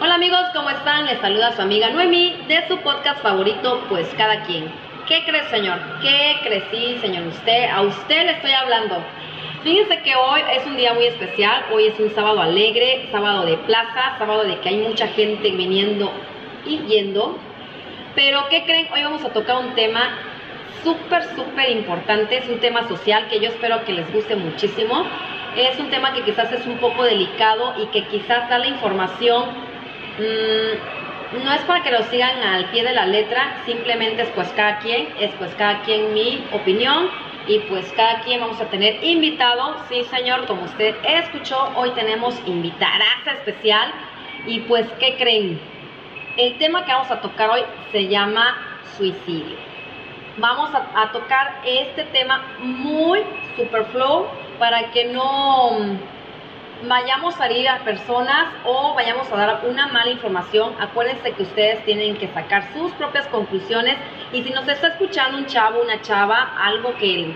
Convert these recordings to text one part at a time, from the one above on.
Hola amigos, ¿cómo están? Les saluda su amiga Noemi de su podcast favorito, Pues Cada Quien. ¿Qué cree, señor? ¿Qué crecí, señor? Usted, a usted le estoy hablando. Fíjense que hoy es un día muy especial, hoy es un sábado alegre, sábado de plaza, sábado de que hay mucha gente viniendo y yendo. Pero ¿qué creen? Hoy vamos a tocar un tema súper, súper importante, es un tema social que yo espero que les guste muchísimo. Es un tema que quizás es un poco delicado y que quizás da la información Mm, no es para que lo sigan al pie de la letra, simplemente es pues cada quien, es pues cada quien mi opinión y pues cada quien vamos a tener invitado, sí señor, como usted escuchó, hoy tenemos invitada especial y pues ¿qué creen? El tema que vamos a tocar hoy se llama suicidio. Vamos a, a tocar este tema muy super flow para que no vayamos a ir a personas o vayamos a dar una mala información, acuérdense que ustedes tienen que sacar sus propias conclusiones. Y si nos está escuchando un chavo, una chava, algo que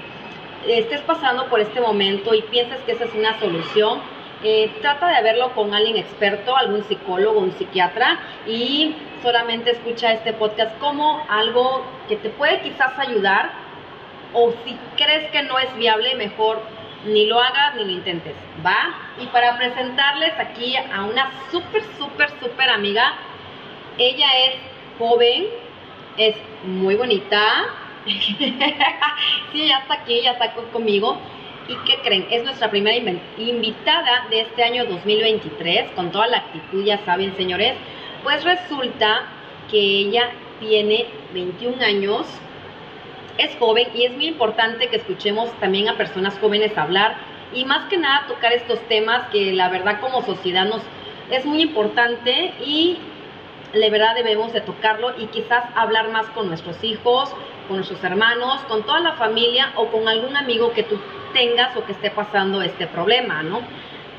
estés pasando por este momento y pienses que esa es una solución, eh, trata de verlo con alguien experto, algún psicólogo, un psiquiatra y solamente escucha este podcast como algo que te puede quizás ayudar o si crees que no es viable, mejor ni lo hagas ni lo intentes, ¿va? Y para presentarles aquí a una súper, súper, súper amiga, ella es joven, es muy bonita, sí, ya está aquí, ya está conmigo. ¿Y qué creen? Es nuestra primera invitada de este año 2023, con toda la actitud, ya saben, señores. Pues resulta que ella tiene 21 años, es joven y es muy importante que escuchemos también a personas jóvenes hablar y más que nada tocar estos temas que la verdad como sociedad nos es muy importante y de verdad debemos de tocarlo y quizás hablar más con nuestros hijos, con nuestros hermanos, con toda la familia o con algún amigo que tú tengas o que esté pasando este problema, ¿no?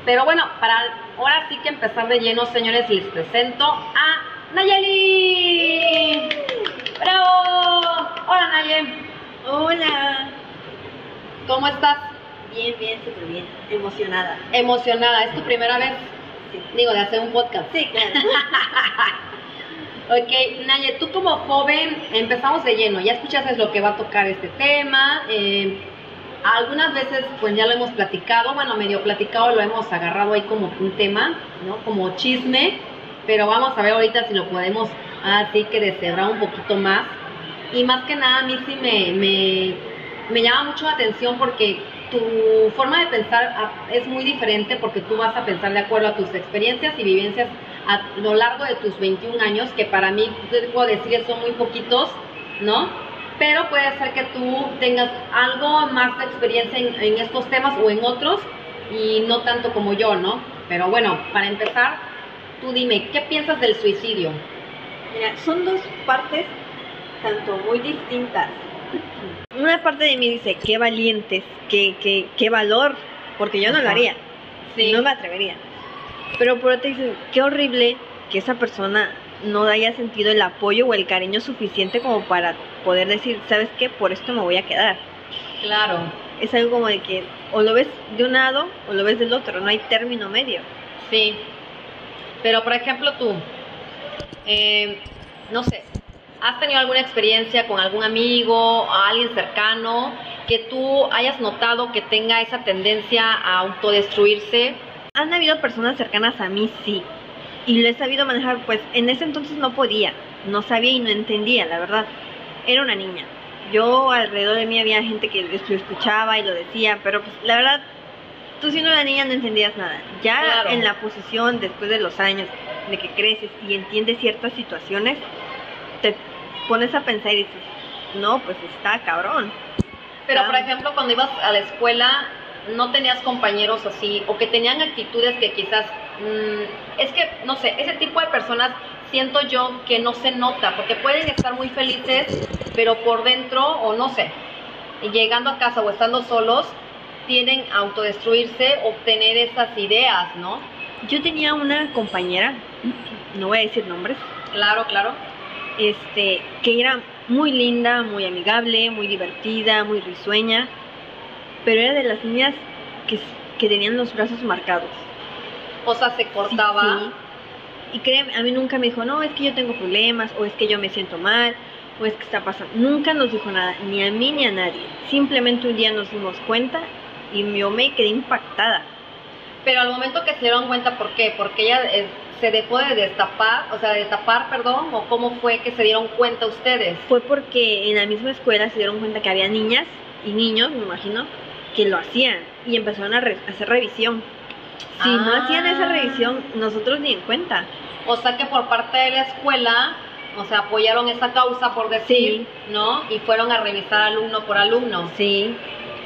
Pero bueno, para ahora sí que empezar de lleno, señores, les presento a Nayeli. ¡Bravo! Hola Nayeli. Hola. ¿Cómo estás? Bien, bien, súper bien. Emocionada. Emocionada. ¿Es tu primera vez? Sí. Digo, de hacer un podcast. Sí, claro. ok, Naye, tú como joven, empezamos de lleno. Ya escuchaste lo que va a tocar este tema. Eh, algunas veces, pues ya lo hemos platicado. Bueno, medio platicado, lo hemos agarrado ahí como un tema, ¿no? Como chisme. Pero vamos a ver ahorita si lo podemos así que deshebrar un poquito más y más que nada a mí sí me, me, llama mucho la atención porque tu forma de pensar ah, es muy diferente porque tú vas a pensar de acuerdo a tus experiencias y vivencias a lo largo de tus 21 años, que para mí, te puedo decir son muy poquitos, ¿no? Pero puede ser que tú tengas algo más de experiencia en, en estos temas o en otros y no tanto como yo, ¿no? Pero bueno, para empezar, tú dime, ¿qué piensas del suicidio? Mira, son dos partes tanto muy distintas. Una parte de mí dice, qué valientes, qué, qué, qué valor, porque yo no lo haría, no me atrevería. Pero por otro dice, qué horrible que esa persona no haya sentido el apoyo o el cariño suficiente como para poder decir, ¿sabes qué? Por esto me voy a quedar. Claro. Es algo como de que o lo ves de un lado o lo ves del otro, no hay término medio. Sí. Pero por ejemplo tú, eh, no sé, ¿Has tenido alguna experiencia con algún amigo alguien cercano que tú hayas notado que tenga esa tendencia a autodestruirse? Han habido personas cercanas a mí, sí. Y lo he sabido manejar, pues en ese entonces no podía, no sabía y no entendía, la verdad. Era una niña. Yo alrededor de mí había gente que lo escuchaba y lo decía, pero pues la verdad, tú siendo una niña no entendías nada. Ya en la posición, después de los años de que creces y entiendes ciertas situaciones, pones a pensar y dices, no, pues está cabrón. Pero, por ejemplo, cuando ibas a la escuela, no tenías compañeros así, o que tenían actitudes que quizás, mm, es que, no sé, ese tipo de personas siento yo que no se nota, porque pueden estar muy felices, pero por dentro, o no sé, llegando a casa o estando solos, tienen autodestruirse, obtener esas ideas, ¿no? Yo tenía una compañera, no voy a decir nombres. Claro, claro este, que era muy linda, muy amigable, muy divertida, muy risueña, pero era de las niñas que, que tenían los brazos marcados. O sea, se cortaba. Y créeme, a mí nunca me dijo, no, es que yo tengo problemas, o es que yo me siento mal, o es que está pasando. Nunca nos dijo nada, ni a mí ni a nadie. Simplemente un día nos dimos cuenta y yo me quedé impactada. Pero al momento que se dieron cuenta, ¿por qué? Porque ella se dejó de destapar, o sea, de destapar, perdón, o cómo fue que se dieron cuenta ustedes. Fue porque en la misma escuela se dieron cuenta que había niñas y niños, me imagino, que lo hacían y empezaron a, re- hacer revisión. Si no Ah. hacían esa revisión, nosotros ni en cuenta. O sea que por parte de la escuela, o sea, apoyaron esa causa, por decir, ¿no? Y fueron a revisar alumno por alumno. Sí,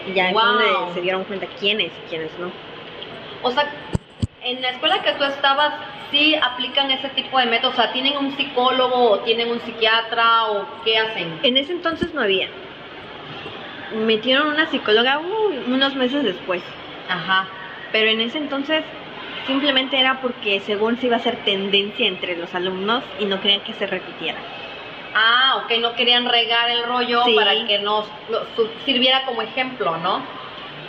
y ya Wow. es donde se dieron cuenta quiénes y quiénes no. O sea, en la escuela que tú estabas, sí aplican ese tipo de métodos, o sea, tienen un psicólogo o tienen un psiquiatra o qué hacen. En ese entonces no había. Metieron una psicóloga uy, unos meses después. Ajá. Pero en ese entonces simplemente era porque según se iba a hacer tendencia entre los alumnos y no querían que se repitiera. Ah, ok, no querían regar el rollo Sí. para que nos su- sirviera como ejemplo, ¿no?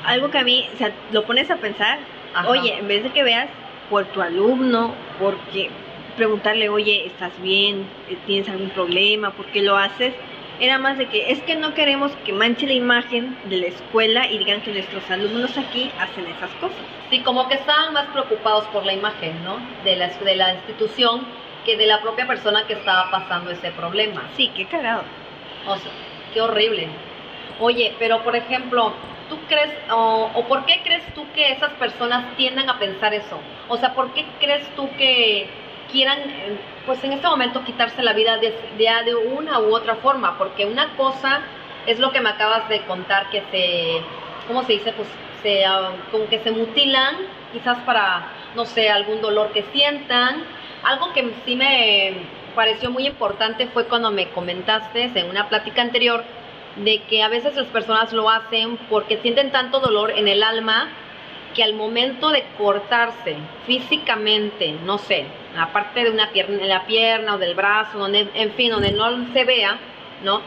Algo que a mí, o sea, lo pones a pensar, Ajá. oye, en vez de que veas por tu alumno, porque preguntarle, oye, ¿estás bien? ¿Tienes algún problema? ¿Por qué lo haces? Era más de que es que no queremos que manche la imagen de la escuela y digan que nuestros alumnos aquí hacen esas cosas. Sí, como que estaban más preocupados por la imagen, ¿no? De la, de la institución que de la propia persona que estaba pasando ese problema. Sí, qué cagado. O sea, qué horrible. Oye, pero por ejemplo, ¿tú crees o, por qué crees tú que esas personas tiendan a pensar eso? O sea, ¿por qué crees tú que quieran, eh, pues en este momento, quitarse la vida de, de, de una u otra forma? Porque una cosa es lo que me acabas de contar, que se, ¿cómo se dice? Pues se, ah, como que se mutilan, quizás para, no sé, algún dolor que sientan. Algo que sí me pareció muy importante fue cuando me comentaste en una plática anterior de que a veces las personas lo hacen porque sienten tanto dolor en el alma que al momento de cortarse físicamente, no sé, aparte de una pierna, la pierna o del brazo, donde, en fin, donde no se vea, ¿no?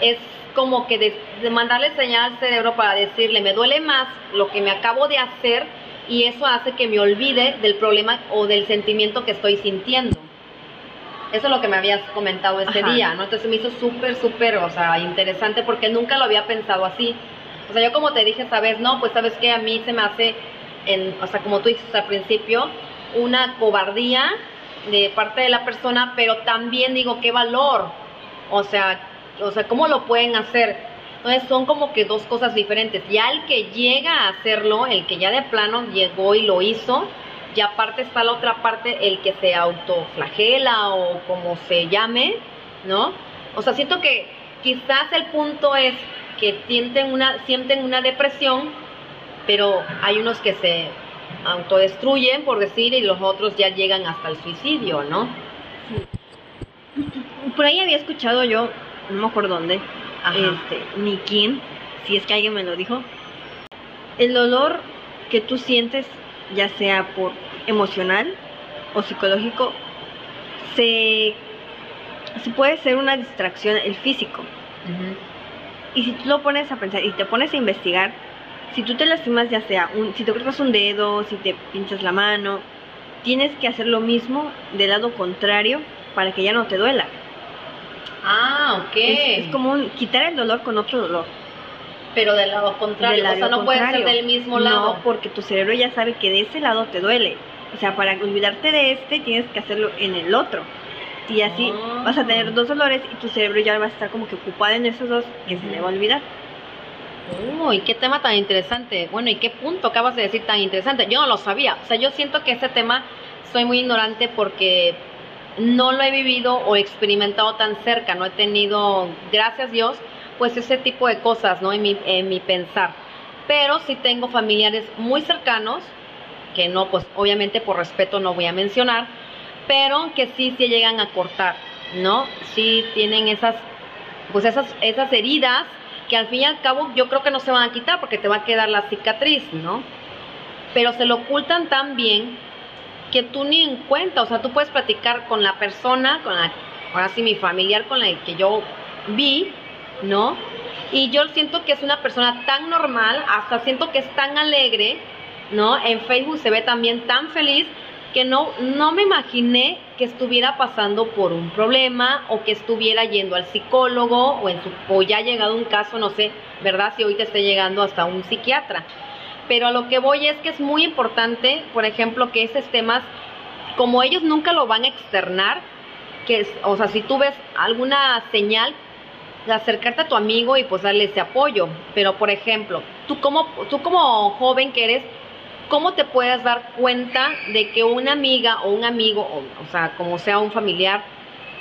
Es como que de mandarle señal al cerebro para decirle, me duele más lo que me acabo de hacer y eso hace que me olvide del problema o del sentimiento que estoy sintiendo. Eso es lo que me habías comentado ese Ajá. día, ¿no? Entonces me hizo súper, súper, o sea, interesante porque nunca lo había pensado así. O sea, yo como te dije vez, no, pues sabes que a mí se me hace, en, o sea, como tú dijiste al principio, una cobardía de parte de la persona, pero también digo, qué valor. O sea, o sea, ¿cómo lo pueden hacer? Entonces son como que dos cosas diferentes. Ya el que llega a hacerlo, el que ya de plano llegó y lo hizo, y aparte está la otra parte, el que se autoflagela o como se llame, ¿no? O sea, siento que quizás el punto es que sienten una, sienten una depresión, pero hay unos que se autodestruyen, por decir, y los otros ya llegan hasta el suicidio, ¿no? Por ahí había escuchado yo, no me acuerdo dónde, Ajá. este, ni quién, si es que alguien me lo dijo. El dolor que tú sientes, ya sea por emocional o psicológico, se, se puede ser una distracción el físico. Y si tú lo pones a pensar y te pones a investigar, si tú te lastimas ya sea, un, si te cortas un dedo, si te pinchas la mano, tienes que hacer lo mismo del lado contrario para que ya no te duela. Ah, ok. Es, es como un- quitar el dolor con otro dolor. Pero del lado contrario, Del o sea, no puede ser del mismo lado. No, porque tu cerebro ya sabe que de ese lado te duele. O sea, para olvidarte de este tienes que hacerlo en el otro. Y así Ah. vas a tener dos dolores y tu cerebro ya va a estar como que ocupado en esos dos que se le va a olvidar. Uy, qué tema tan interesante. Bueno, y qué punto acabas de decir tan interesante. Yo no lo sabía. O sea, yo siento que ese tema soy muy ignorante porque no lo he vivido o experimentado tan cerca. No he tenido, gracias Dios, pues ese tipo de cosas, ¿no? En mi, en mi pensar. Pero sí tengo familiares muy cercanos, que no, pues obviamente por respeto no voy a mencionar, pero que sí se llegan a cortar, ¿no? Sí tienen esas, pues esas, esas heridas que al fin y al cabo yo creo que no se van a quitar porque te va a quedar la cicatriz, ¿no? Pero se lo ocultan tan bien que tú ni en cuenta, o sea, tú puedes platicar con la persona, con la, ahora sí mi familiar con la que yo vi, ¿no? Y yo siento que es una persona tan normal, hasta siento que es tan alegre, ¿no? En Facebook se ve también tan feliz, que no, no me imaginé que estuviera pasando por un problema o que estuviera yendo al psicólogo o, en su, o ya ha llegado un caso, no sé, ¿verdad? Si hoy te esté llegando hasta un psiquiatra. Pero a lo que voy es que es muy importante, por ejemplo, que esos temas, como ellos nunca lo van a externar, que es, o sea, si tú ves alguna señal, acercarte a tu amigo y pues darle ese apoyo. Pero, por ejemplo, tú como, tú como joven que eres, ¿cómo te puedes dar cuenta de que una amiga o un amigo, o, o sea, como sea un familiar,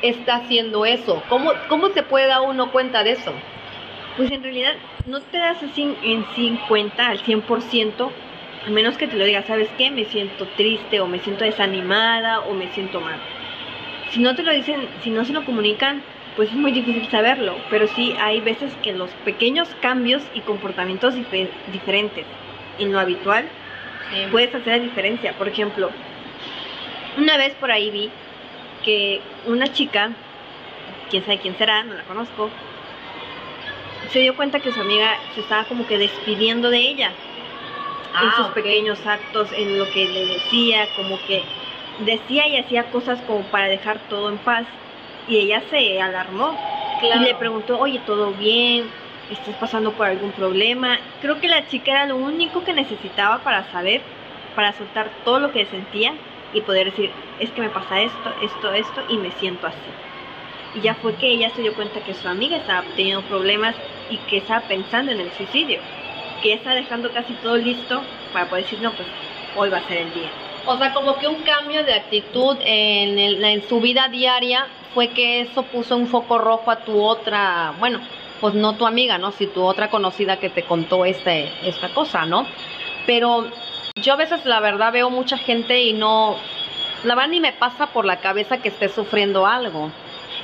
está haciendo eso? ¿Cómo, ¿Cómo se puede dar uno cuenta de eso? Pues en realidad no te das así en sí cuenta al 100%, a menos que te lo digas, ¿sabes qué? Me siento triste o me siento desanimada o me siento mal. Si no te lo dicen, si no se lo comunican, pues es muy difícil saberlo, pero sí hay veces que los pequeños cambios y comportamientos dife- diferentes en lo habitual Puedes hacer la diferencia. Por ejemplo, una vez por ahí vi que una chica, quién sabe quién será, no la conozco, se dio cuenta que su amiga se estaba como que despidiendo de ella en Ah, sus ok. pequeños actos, en lo que le decía, como que decía y hacía cosas como para dejar todo en paz. Y ella se alarmó Claro. y le preguntó, oye, ¿todo bien? ¿Estás pasando por algún problema? Creo que la chica era lo único que necesitaba para saber, para soltar todo lo que sentía y poder decir, es que me pasa esto, esto, esto y me siento así. Y ya fue que ella se dio cuenta que su amiga estaba teniendo problemas y que estaba pensando en el suicidio. Que ella estaba dejando casi todo listo para poder decir, no, pues hoy va a ser el día. O sea, como que un cambio de actitud en, el- en su vida diaria fue que eso puso un foco rojo a tu otra, bueno, pues no tu amiga, ¿no? Si tu otra conocida que te contó este, esta cosa, ¿no? Pero yo a veces la verdad veo mucha gente y no, la verdad ni me pasa por la cabeza que esté sufriendo algo.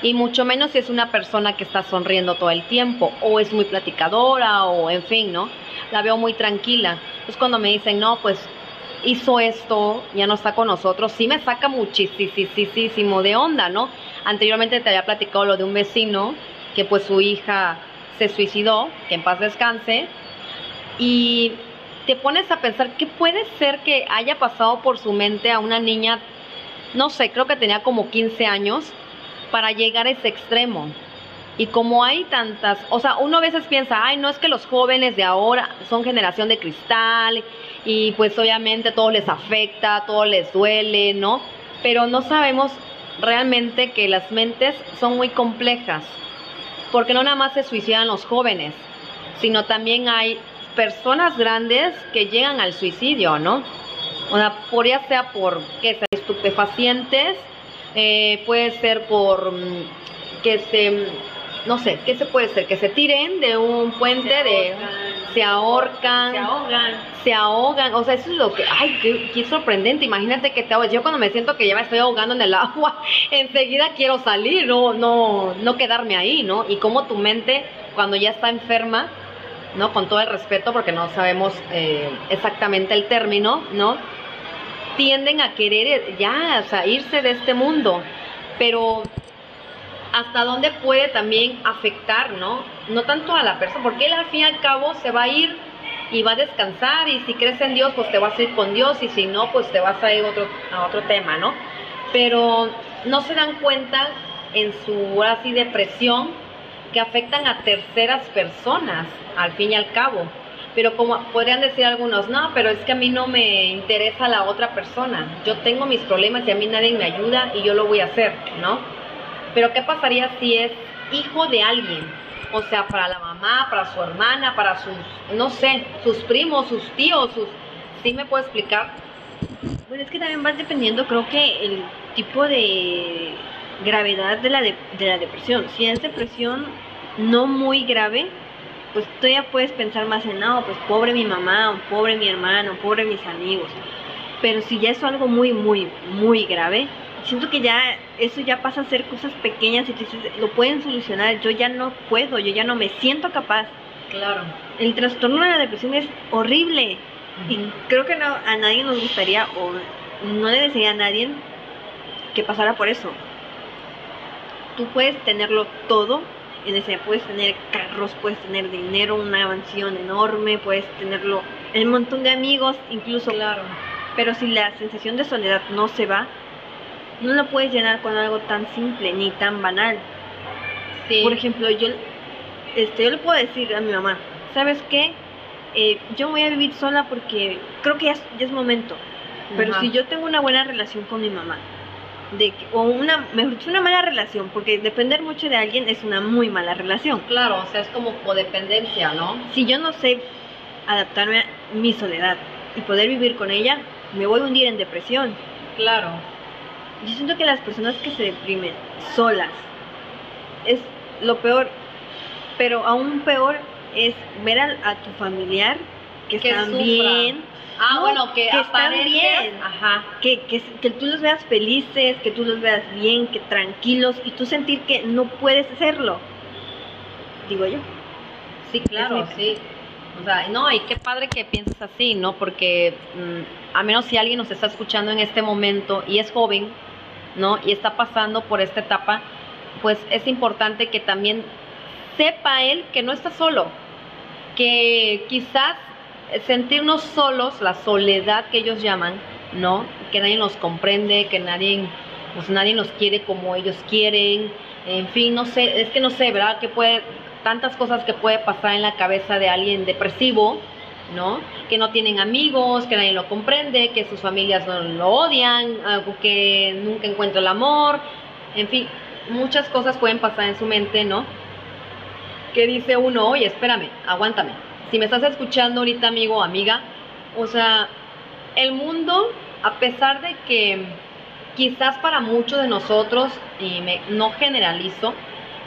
Y mucho menos si es una persona que está sonriendo todo el tiempo, o es muy platicadora, o en fin, ¿no? La veo muy tranquila. Es cuando me dicen, no, pues hizo esto, ya no está con nosotros, sí me saca muchísimo de onda, ¿no? Anteriormente te había platicado lo de un vecino que pues su hija se suicidó, que en paz descanse, y te pones a pensar qué puede ser que haya pasado por su mente a una niña, no sé, creo que tenía como 15 años, para llegar a ese extremo. Y como hay tantas, o sea, uno a veces piensa, ay, no es que los jóvenes de ahora son generación de cristal y pues obviamente todo les afecta, todo les duele, ¿no? Pero no sabemos realmente que las mentes son muy complejas, porque no nada más se suicidan los jóvenes, sino también hay personas grandes que llegan al suicidio, ¿no? O sea, por ya sea por que sean estupefacientes, eh, puede ser por mm, que se, no sé, ¿qué se puede ser? Que se tiren de un puente, de se ahorcan, Se ahogan. se ahogan, o sea, eso es lo que, ay, qué, qué sorprendente, imagínate que te ahogas, yo cuando me siento que ya me estoy ahogando en el agua, enseguida quiero salir, no, no, no quedarme ahí, ¿no? Y como tu mente, cuando ya está enferma, ¿no? Con todo el respeto, porque no sabemos eh, exactamente el término, ¿no? Tienden a querer ya, o sea, irse de este mundo, pero hasta dónde puede también afectar, ¿no? No tanto a la persona, porque él al fin y al cabo se va a ir y va a descansar y si crees en Dios, pues te vas a ir con Dios y si no, pues te vas a ir otro, a otro tema, ¿no? Pero no se dan cuenta en su así depresión que afectan a terceras personas, al fin y al cabo. Pero como podrían decir algunos, no, pero es que a mí no me interesa la otra persona. Yo tengo mis problemas y a mí nadie me ayuda y yo lo voy a hacer, ¿no? Pero ¿qué pasaría si es hijo de alguien? O sea, para la mamá, para su hermana, para sus, no sé, sus primos, sus tíos, sus... ¿Sí me puedo explicar? Bueno, es que también vas dependiendo, creo que el tipo de gravedad de la, de, la depresión. Si es depresión no muy grave, pues todavía puedes pensar más en, no, pues pobre mi mamá, o pobre mi hermano, pobre mis amigos. Pero si ya es algo muy, muy, muy grave, siento que ya eso ya pasa a ser cosas pequeñas y tú dices, lo pueden solucionar, yo ya no puedo, yo ya no me siento capaz. Claro. El trastorno de la depresión es horrible y creo que no, a nadie nos gustaría o no le desearía a nadie que pasara por eso. Tú puedes tenerlo todo, en ese puedes tener carros, puedes tener dinero, una mansión enorme, puedes tenerlo, el montón de amigos, incluso Claro. Pero si la sensación de soledad no se va, no la puedes llenar con algo tan simple ni tan banal. Sí. Por ejemplo, yo, este, yo le puedo decir a mi mamá, ¿sabes qué? Eh, yo voy a vivir sola porque creo que ya es, ya es momento. Pero Ajá. si yo tengo una buena relación con mi mamá, de que- o una, mejor dicho, una mala relación, porque depender mucho de alguien es una muy mala relación. Claro, o sea, es como codependencia, ¿no? Si yo no sé adaptarme a mi soledad y poder vivir con ella, me voy a hundir en depresión. Claro. Yo siento que las personas que se deprimen solas es lo peor, pero aún peor es ver a, a tu familiar que, Que están sufra. bien, Ah, No, bueno, que, que están bien. Ajá. que, que, que tú los veas felices, que tú los veas bien, que tranquilos y tú sentir que no puedes hacerlo. Digo yo. Sí, claro, sí. O sea, no, y qué padre que pienses así, ¿no? Porque mm, a menos si alguien nos está escuchando en este momento y es joven, ¿no? Y está pasando por esta etapa, pues es importante que también sepa él que no está solo, que quizás sentirnos solos, la soledad que ellos llaman, ¿no? Que nadie nos comprende, que nadie, pues nadie nos quiere como ellos quieren, en fin, no sé, es que no sé, ¿verdad? Que puede, tantas cosas que puede pasar en la cabeza de alguien depresivo, ¿no? Que no tienen amigos, que nadie lo comprende, que sus familias no lo odian, algo que nunca encuentra el amor, en fin, muchas cosas pueden pasar en su mente, ¿no? Que dice uno, oye, espérame, aguántame. Si me estás escuchando ahorita, amigo o amiga, o sea, el mundo, a pesar de que quizás para muchos de nosotros, y no generalizo,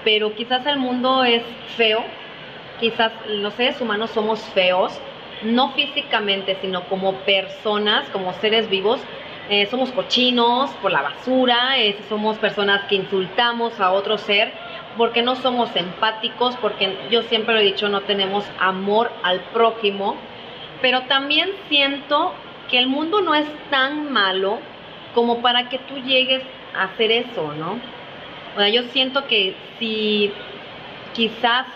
pero quizás el mundo es feo, quizás los seres humanos somos feos, no físicamente, sino como personas, como seres vivos. Eh, somos cochinos por la basura, somos personas que insultamos a otro ser, porque no somos empáticos, porque yo siempre lo he dicho, no tenemos amor al prójimo, pero también siento que el mundo no es tan malo como para que tú llegues a hacer eso, ¿no? O sea, yo siento que si quizás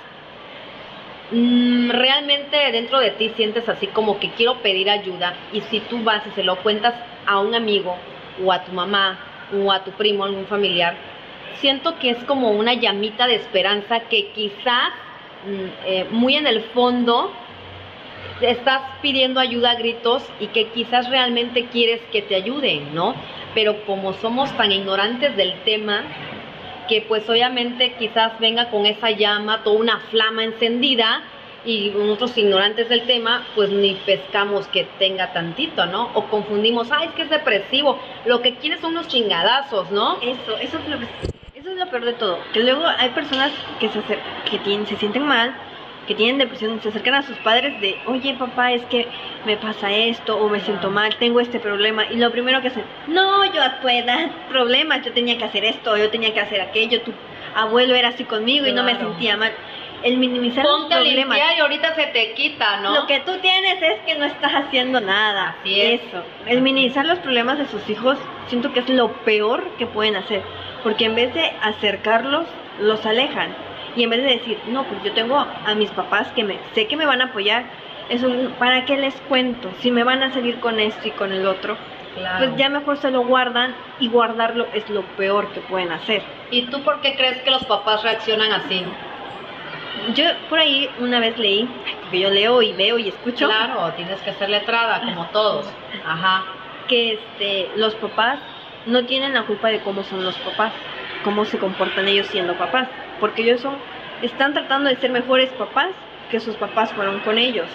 realmente dentro de ti sientes así como que quiero pedir ayuda y si tú vas y se lo cuentas a un amigo o a tu mamá o a tu primo, algún familiar, siento que es como una llamita de esperanza que quizás mm, eh, muy en el fondo estás pidiendo ayuda a gritos y que quizás realmente quieres que te ayuden, ¿no? Pero como somos tan ignorantes del tema, que pues obviamente quizás venga con esa llama, toda una flama encendida y nosotros ignorantes del tema, pues ni pescamos que tenga tantito, ¿no? O confundimos, ay, es que es depresivo, lo que quiere son unos chingadazos, ¿no? Eso, eso es lo, eso es lo peor de todo. Que luego hay personas que se, que tienen, se sienten mal, que tienen depresión, se acercan a sus padres de, oye papá, es que me pasa esto, o me siento mal, tengo este problema. Y lo primero que hacen, no, yo a tu edad, problemas, yo tenía que hacer esto, yo tenía que hacer aquello, tu abuelo era así conmigo y no me sentía mal. El minimizar los Ponte problemas. y ahorita se te quita, ¿no? Lo que tú tienes es que no estás haciendo nada. Así es. Eso. El minimizar los problemas de sus hijos, siento que es lo peor que pueden hacer. Porque en vez de acercarlos, los alejan. Y en vez de decir, no, pues yo tengo a mis papás que me, sé que me van a apoyar. Eso, ¿para qué les cuento? Si me van a salir con esto y con el otro. Claro. Pues ya mejor se lo guardan y guardarlo es lo peor que pueden hacer. ¿Y tú por qué crees que los papás reaccionan así? Yo por ahí una vez leí, porque yo leo y veo y escucho. Claro, tienes que ser letrada, como todos. Ajá. que este, los papás no tienen la culpa de cómo son los papás, cómo se comportan ellos siendo papás, porque ellos son, están tratando de ser mejores papás que sus papás fueron con ellos.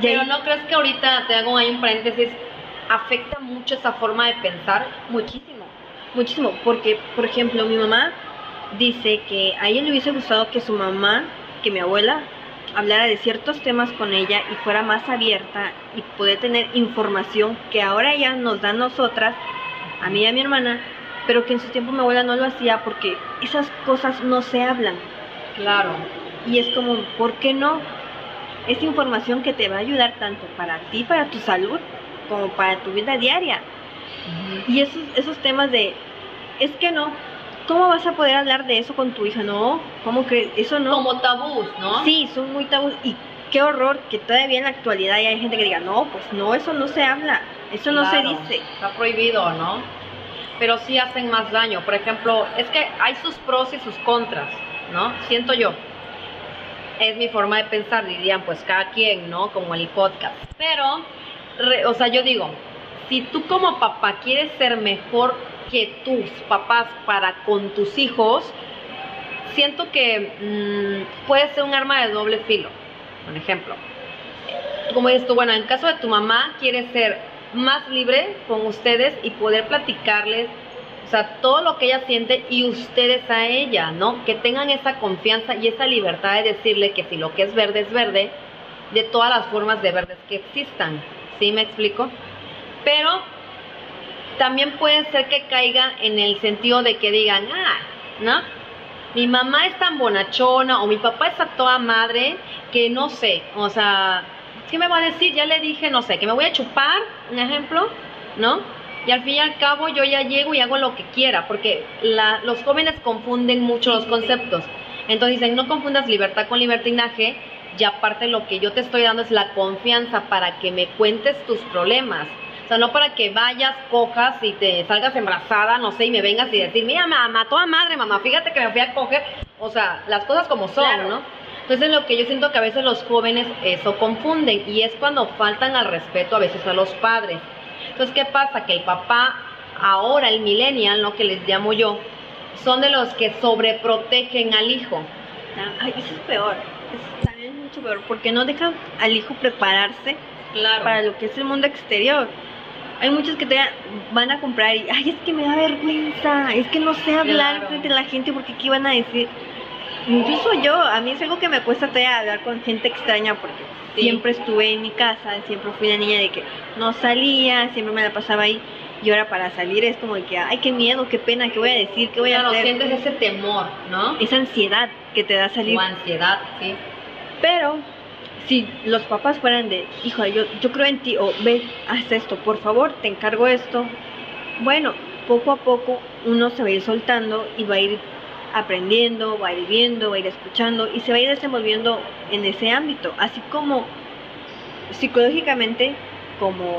Y Pero ¿no crees que ahorita, te hago ahí un paréntesis, afecta mucho esa forma de pensar? muchísimo, muchísimo, porque por ejemplo mi mamá dice que a ella le hubiese gustado que su mamá, que mi abuela, hablara de ciertos temas con ella y fuera más abierta y poder tener información que ahora ella nos da a nosotras, a mí y a mi hermana, pero que en su tiempo mi abuela no lo hacía porque esas cosas no se hablan. Claro. Y es como, ¿por qué no? Es información que te va a ayudar tanto para ti, para tu salud, como para tu vida diaria. Y esos, esos temas de, es que no, ¿cómo vas a poder hablar de eso con tu hija? No, ¿cómo crees? Eso no. Como tabús, ¿no? Sí, son muy tabús y qué horror que todavía en la actualidad hay gente que diga, no, pues no, eso no se habla, eso no se dice. Está prohibido, ¿no? Pero sí hacen más daño. Por ejemplo, es que hay sus pros y sus contras, ¿no? Siento yo. Es mi forma de pensar, dirían, pues cada quien, ¿no? Como el podcast. Pero, o sea, yo digo, si tú como papá quieres ser mejor que tus papás para con tus hijos, siento que mm, puede ser un arma de doble filo. Por ejemplo, como dices tú, bueno, en caso de tu mamá, quieres ser más libre con ustedes y poder platicarles, o sea, todo lo que ella siente y ustedes a ella, ¿no? Que tengan esa confianza y esa libertad de decirle que si lo que es verde es verde, de todas las formas de verdes que existan, ¿sí me explico? Pero también puede ser que caiga en el sentido de que digan, ah, ¿no? Mi mamá es tan bonachona o mi papá es a toda madre que no sé, o sea, ¿qué me va a decir? Ya le dije, no sé, que me voy a chupar, un ejemplo, ¿no? Y al fin y al cabo yo ya llego y hago lo que quiera, porque la- los jóvenes confunden mucho los conceptos. Entonces dicen, no confundas libertad con libertinaje, y aparte lo que yo te estoy dando es la confianza para que me cuentes tus problemas. O sea, no para que vayas, cojas y te salgas embarazada, no sé, y me vengas y decir, mira, mamá, toda madre, mamá, fíjate que me fui a coger. O sea, las cosas como son, Claro. ¿no? Entonces lo que yo siento que a veces los jóvenes eso confunden y es cuando faltan al respeto a veces a los padres. Entonces, ¿qué pasa? Que el papá, ahora el millennial, ¿no? Que les llamo yo, son de los que sobreprotegen al hijo. Ay, eso es peor, es también mucho peor, porque no dejan al hijo prepararse Claro. para lo que es el mundo exterior. Hay muchos que te van a comprar y, ay, es que me da vergüenza, es que no sé hablar Claro. frente a la gente porque qué van a decir. Incluso yo, a mí es algo que me cuesta todavía hablar con gente extraña porque Sí. siempre estuve en mi casa, siempre fui una niña de que no salía, siempre me la pasaba ahí. Y ahora para salir es como que, ay, qué miedo, qué pena, qué voy a decir, qué voy a Claro, hacer. sientes ese temor, ¿no? Esa ansiedad que te da salir. O ansiedad, sí. Pero si los papás fueran de, hijo, yo, yo creo en ti, o ve, haz esto, por favor, te encargo esto. Bueno, poco a poco uno se va a ir soltando y va a ir aprendiendo, va a ir viendo, va a ir escuchando y se va a ir desenvolviendo en ese ámbito, así como psicológicamente, como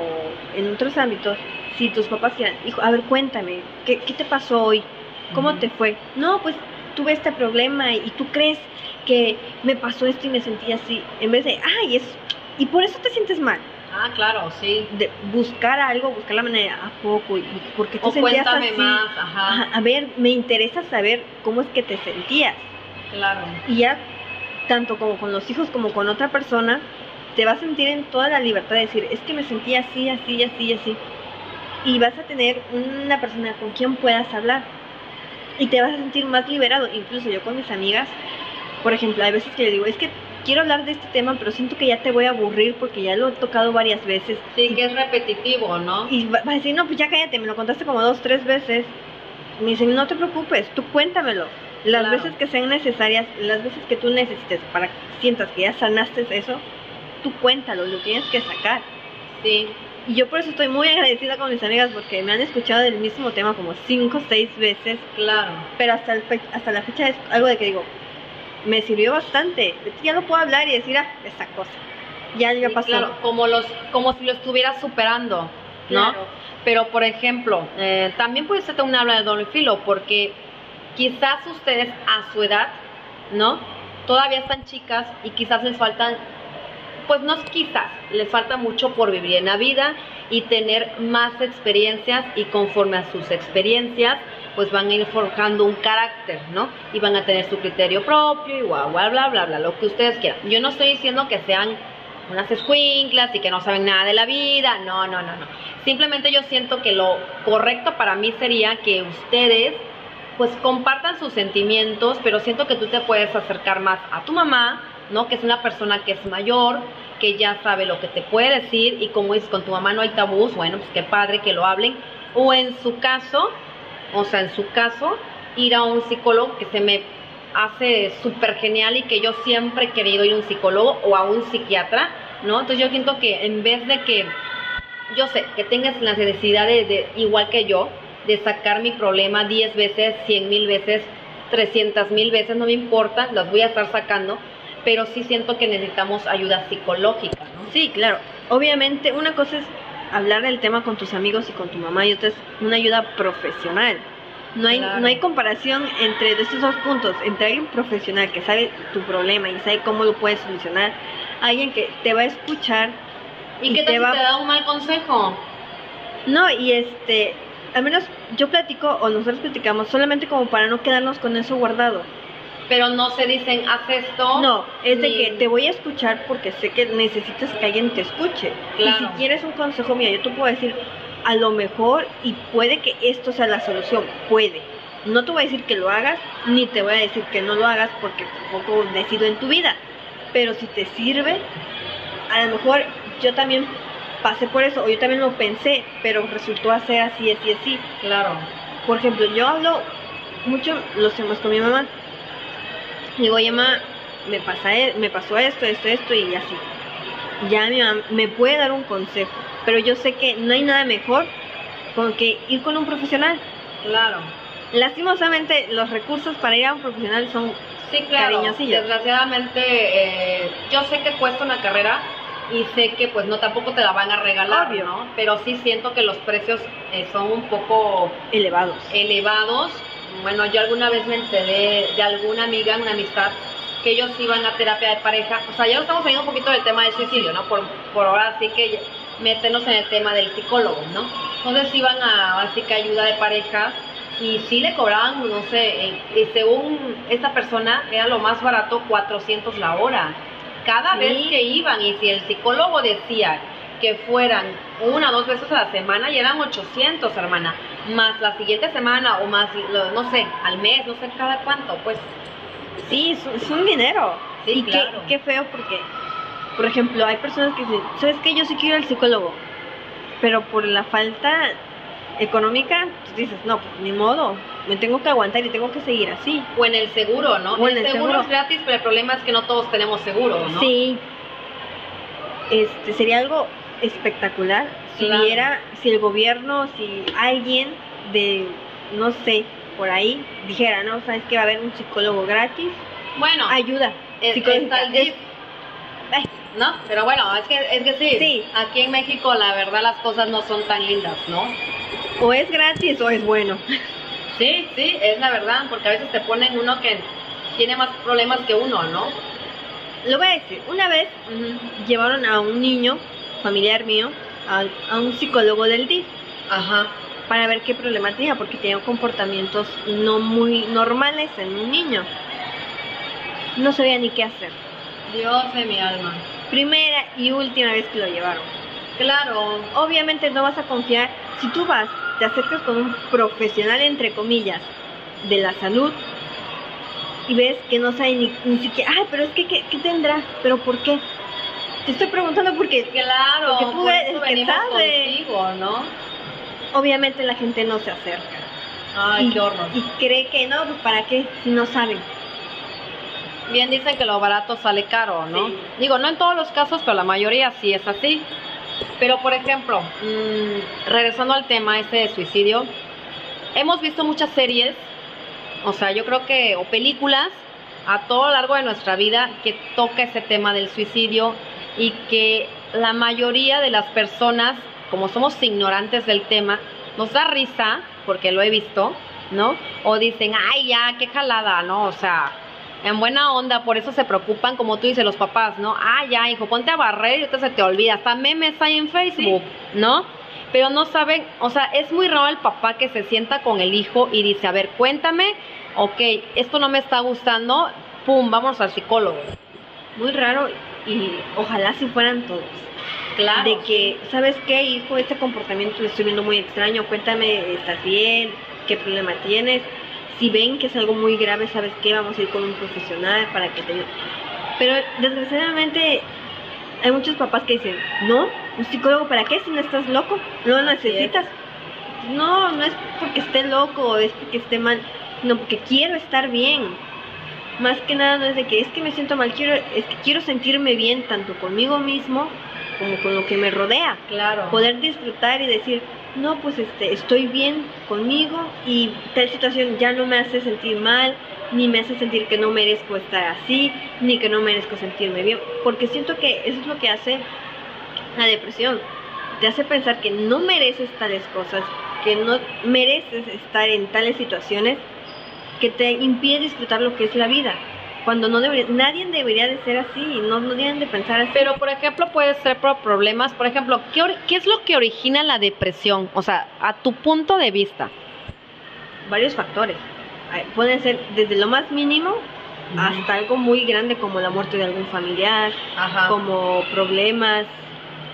en otros ámbitos, si tus papás quieran, hijo, a ver, cuéntame, ¿qué, qué te pasó hoy? ¿Cómo te fue? No, pues tuve este problema y tú crees que me pasó esto y me sentí así, en vez de, ay, es, y por eso te sientes mal, Ah, claro, sí. de buscar algo, buscar la manera, ¿a poco? ¿Y por qué te O sentías cuéntame así? más, ajá, Ajá, a ver, me interesa saber cómo es que te sentías. claro. Y ya, tanto como con los hijos como con otra persona, te vas a sentir en toda la libertad de decir, es que me sentí así, así, así, así. Y vas a tener una persona con quien puedas hablar. Y te vas a sentir más liberado. Incluso yo con mis amigas, por ejemplo, hay veces que le digo, es que quiero hablar de este tema, pero siento que ya te voy a aburrir porque ya lo he tocado varias veces. Sí, que es repetitivo, ¿no? Y va a decir, no, pues ya cállate, me lo contaste como dos, tres veces. Me dicen, no te preocupes, tú cuéntamelo. Las Claro. veces que sean necesarias, las veces que tú necesites para que sientas que ya sanaste eso, tú cuéntalo, lo tienes que sacar. Sí, Y yo por eso estoy muy agradecida con mis amigas porque me han escuchado del mismo tema como cinco o seis veces, claro. pero hasta, el hasta la fecha es algo de que digo, me sirvió bastante. Ya lo puedo hablar y decir, ah, esa cosa. Ya, ya pasó. Claro, como, los, como si lo estuvieras superando, ¿no? Claro. Pero, por ejemplo, eh, también puede ser un habla de doble filo, porque quizás ustedes a su edad, ¿no? Todavía están chicas y quizás les faltan, pues no es quizás, les falta mucho por vivir en la vida y tener más experiencias y conforme a sus experiencias, pues van a ir forjando un carácter, ¿no? Y van a tener su criterio propio y bla, bla, bla, bla, bla, lo que ustedes quieran. Yo no estoy diciendo que sean unas escuinclas y que no saben nada de la vida, no, no, no, no. Simplemente yo siento que lo correcto para mí sería que ustedes pues compartan sus sentimientos, pero siento que tú te puedes acercar más a tu mamá, ¿no? Que es una persona que es mayor, que ya sabe lo que te puede decir y como dices, con tu mamá no hay tabús, bueno, pues qué padre que lo hablen. O en su caso, o sea, en su caso, ir a un psicólogo que se me hace súper genial y que yo siempre he querido ir a un psicólogo o a un psiquiatra, ¿no? Entonces yo siento que en vez de que, yo sé, que tengas la necesidad de, igual que yo, de sacar mi problema 10 veces, 100 mil veces, 300 mil veces, no me importa, las voy a estar sacando, pero sí siento que necesitamos ayuda psicológica, ¿no? Sí, claro. Obviamente, una cosa es hablar del tema con tus amigos y con tu mamá y otra es una ayuda profesional. No hay, Claro. no hay comparación entre de estos dos puntos, entre alguien profesional que sabe tu problema y sabe cómo lo puedes solucionar, alguien que te va a escuchar ¿Y, Y qué te si va- te da un mal consejo? No, y este, al menos yo platico o nosotros platicamos solamente como para no quedarnos con eso guardado. Pero no se dicen, haz esto. No, es de ni- que te voy a escuchar porque sé que necesitas que alguien te escuche. Y Claro. si quieres un consejo mío, yo te puedo decir, a lo mejor y puede que esto sea la solución, puede. No te voy a decir que lo hagas, ni te voy a decir que no lo hagas porque tampoco decido en tu vida. Pero si te sirve, a lo mejor yo también pasé por eso, o yo también lo pensé, pero resultó hacer así, así, así. Claro. Por ejemplo, yo hablo mucho los temas con mi mamá. Digo, oye, mamá, me, pasa, e- me pasó esto, esto, esto y así. Ya mi mamá me puede dar un consejo, pero yo sé que no hay nada mejor con que ir con un profesional. Claro. Lastimosamente, los recursos para ir a un profesional son Sí, claro. Cariñosillo. Desgraciadamente, eh, yo sé que cuesta una carrera y sé que pues no tampoco te la van a regalar, Obvio. ¿no? Pero sí siento que los precios eh, son un poco elevados. elevados. Bueno, yo alguna vez me enteré de alguna amiga, una amistad, que ellos iban a terapia de pareja. O sea, ya no estamos saliendo un poquito del tema del suicidio, ¿no? Por, por ahora sí que meternos en el tema del psicólogo, ¿no? Entonces iban a, así que ayuda de pareja y sí le cobraban, no sé, eh, y según esta persona era lo más barato 400 la hora. Cada Sí. vez que iban y si el psicólogo decía que fueran una o dos veces a la semana y eran 800, hermana, más la siguiente semana o más, no sé, al mes, no sé cada cuánto, pues Sí, es, es un dinero. Sí, y claro. qué, qué feo porque, por ejemplo, hay personas que dicen, ¿sabes qué? Yo sí quiero ir al psicólogo, pero por la falta económica, tú dices, no, pues ni modo, me tengo que aguantar y tengo que seguir así. o en el seguro, ¿no? O en el, el seguro, seguro. es gratis, pero el problema es que no todos tenemos seguro, ¿no? Sí, este, sería algo espectacular si Claro. hubiera, si el gobierno, si alguien de, no sé, por ahí dijera, no, sabes que va a haber un psicólogo gratis, Bueno, ayuda es- psicológica. está el DIF, ¿no? Pero bueno, es que, es que sí, Sí. aquí en México la verdad las cosas no son tan lindas, ¿no? o es gratis o es bueno. Sí, sí, es la verdad, porque a veces te ponen uno que tiene más problemas que uno, ¿no? Lo voy a decir, una vez llevaron a un niño, familiar mío, a, a un psicólogo del DIF Ajá. para ver qué problema tenía, porque tenía comportamientos no muy normales en un niño. No sabía ni qué hacer. Dios de mi alma. Primera y última vez que lo llevaron. Claro, Obviamente no vas a confiar, si tú vas, te acercas con un profesional, entre comillas, de la salud, y ves que no sabe ni, ni siquiera, ay, pero es que, ¿qué, qué tendrá? ¿Pero por qué? Te estoy preguntando porque claro, Porque tú por eres eso el que sabe. contigo, ¿no? obviamente la gente no se acerca. Ay, y, qué horror. y cree que no, pues para qué, si no saben. Bien dicen que lo barato sale caro, ¿no? Sí. Digo, no en todos los casos, pero la mayoría sí es así. Pero, por ejemplo, mm, regresando al tema ese de suicidio, hemos visto muchas series, o sea, yo creo que, o películas, a todo lo largo de nuestra vida que toca ese tema del suicidio y que la mayoría de las personas, como somos ignorantes del tema, nos da risa, porque lo he visto, ¿no? O dicen, ay, ya, qué jalada, ¿no? O sea, en buena onda, por eso se preocupan, como tú dices, los papás, ¿no? Ah, ya, hijo, ponte a barrer y ahorita se te olvida. Hasta memes hay en Facebook, ¿no? Pero no saben, o sea, es muy raro el papá que se sienta con el hijo y dice, a ver, cuéntame, ok, esto no me está gustando, pum, vamos al psicólogo. Muy raro y ojalá si fueran todos. Claro. De que, ¿sabes qué, hijo? Este comportamiento lo estoy viendo muy extraño. Cuéntame, ¿estás bien? ¿Qué problema tienes? Si ven que es algo muy grave, ¿sabes qué? Vamos a ir con un profesional para que te ayude. Pero desgraciadamente hay muchos papás que dicen, no, un psicólogo para qué si no estás loco, no lo necesitas. No, no es porque esté loco o es porque esté mal, no, porque quiero estar bien. Más que nada no es de que es que me siento mal, quiero, es que quiero sentirme bien tanto conmigo mismo como con lo que me rodea. Claro. Poder disfrutar y decir, no, pues este, estoy bien conmigo y tal situación ya no me hace sentir mal, ni me hace sentir que no merezco estar así, ni que no merezco sentirme bien, porque siento que eso es lo que hace la depresión. Te hace pensar que no mereces tales cosas, que no mereces estar en tales situaciones, que te impide disfrutar lo que es la vida. Cuando no debería, nadie debería de ser así, no, no deben de pensar así. Pero, por ejemplo, puede ser por problemas. Por ejemplo, ¿qué, ¿qué es lo que origina la depresión? O sea, a tu punto de vista. varios factores. Pueden ser desde lo más mínimo hasta algo muy grande como la muerte de algún familiar, Ajá. como problemas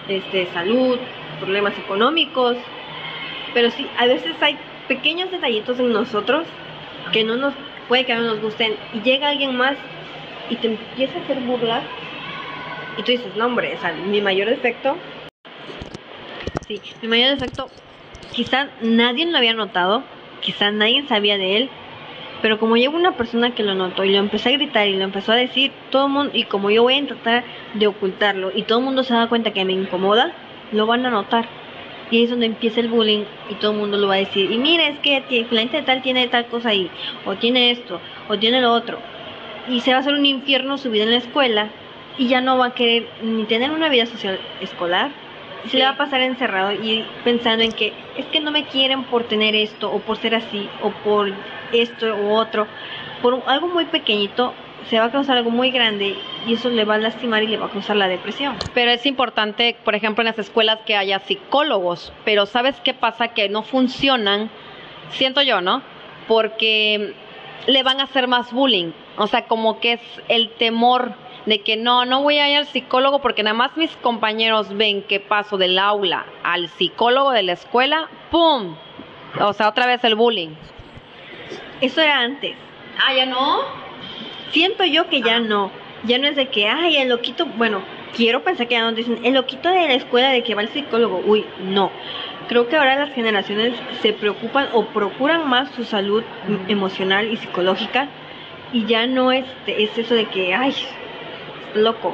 este, de salud, problemas económicos. Pero sí, a veces hay pequeños detallitos en nosotros que no nos puede que no nos gusten y llega alguien más y te empieza a hacer burla y tú dices, no hombre, o sea, mi mayor defecto, sí, mi mayor defecto, quizá nadie lo había notado, quizá nadie sabía de él, pero como llegó una persona que lo notó y lo empezó a gritar y lo empezó a decir, todo el mundo, y como yo voy a tratar de ocultarlo y todo el mundo se da cuenta que me incomoda, lo van a notar. Y ahí es donde empieza el bullying y todo el mundo lo va a decir. Y mira, es que fulanita de tal tiene tal cosa ahí, o tiene esto, o tiene lo otro. Y se va a hacer un infierno su vida en la escuela y ya no va a querer ni tener una vida social escolar. Se le va a pasar encerrado y pensando en que es que no me quieren por tener esto, o por ser así, o por esto u otro. Por algo muy pequeñito se va a causar algo muy grande y eso le va a lastimar y le va a causar la depresión. Pero es importante, por ejemplo, en las escuelas que haya psicólogos, pero ¿sabes qué pasa? Que no funcionan, siento yo, ¿no? Porque le van a hacer más bullying, o sea, como que es el temor de que no, no voy a ir al psicólogo porque nada más mis compañeros ven que paso del aula al psicólogo de la escuela, ¡pum! O sea, otra vez el bullying. Eso era antes. Ah, ya no. Siento yo que ya no. Ya no es de que, ay, el loquito, bueno, quiero pensar que ya no dicen, el loquito de la escuela de que va al psicólogo. Uy, no. Creo que ahora las generaciones se preocupan o procuran más su salud emocional y psicológica y ya no es, es eso de que, ay, loco.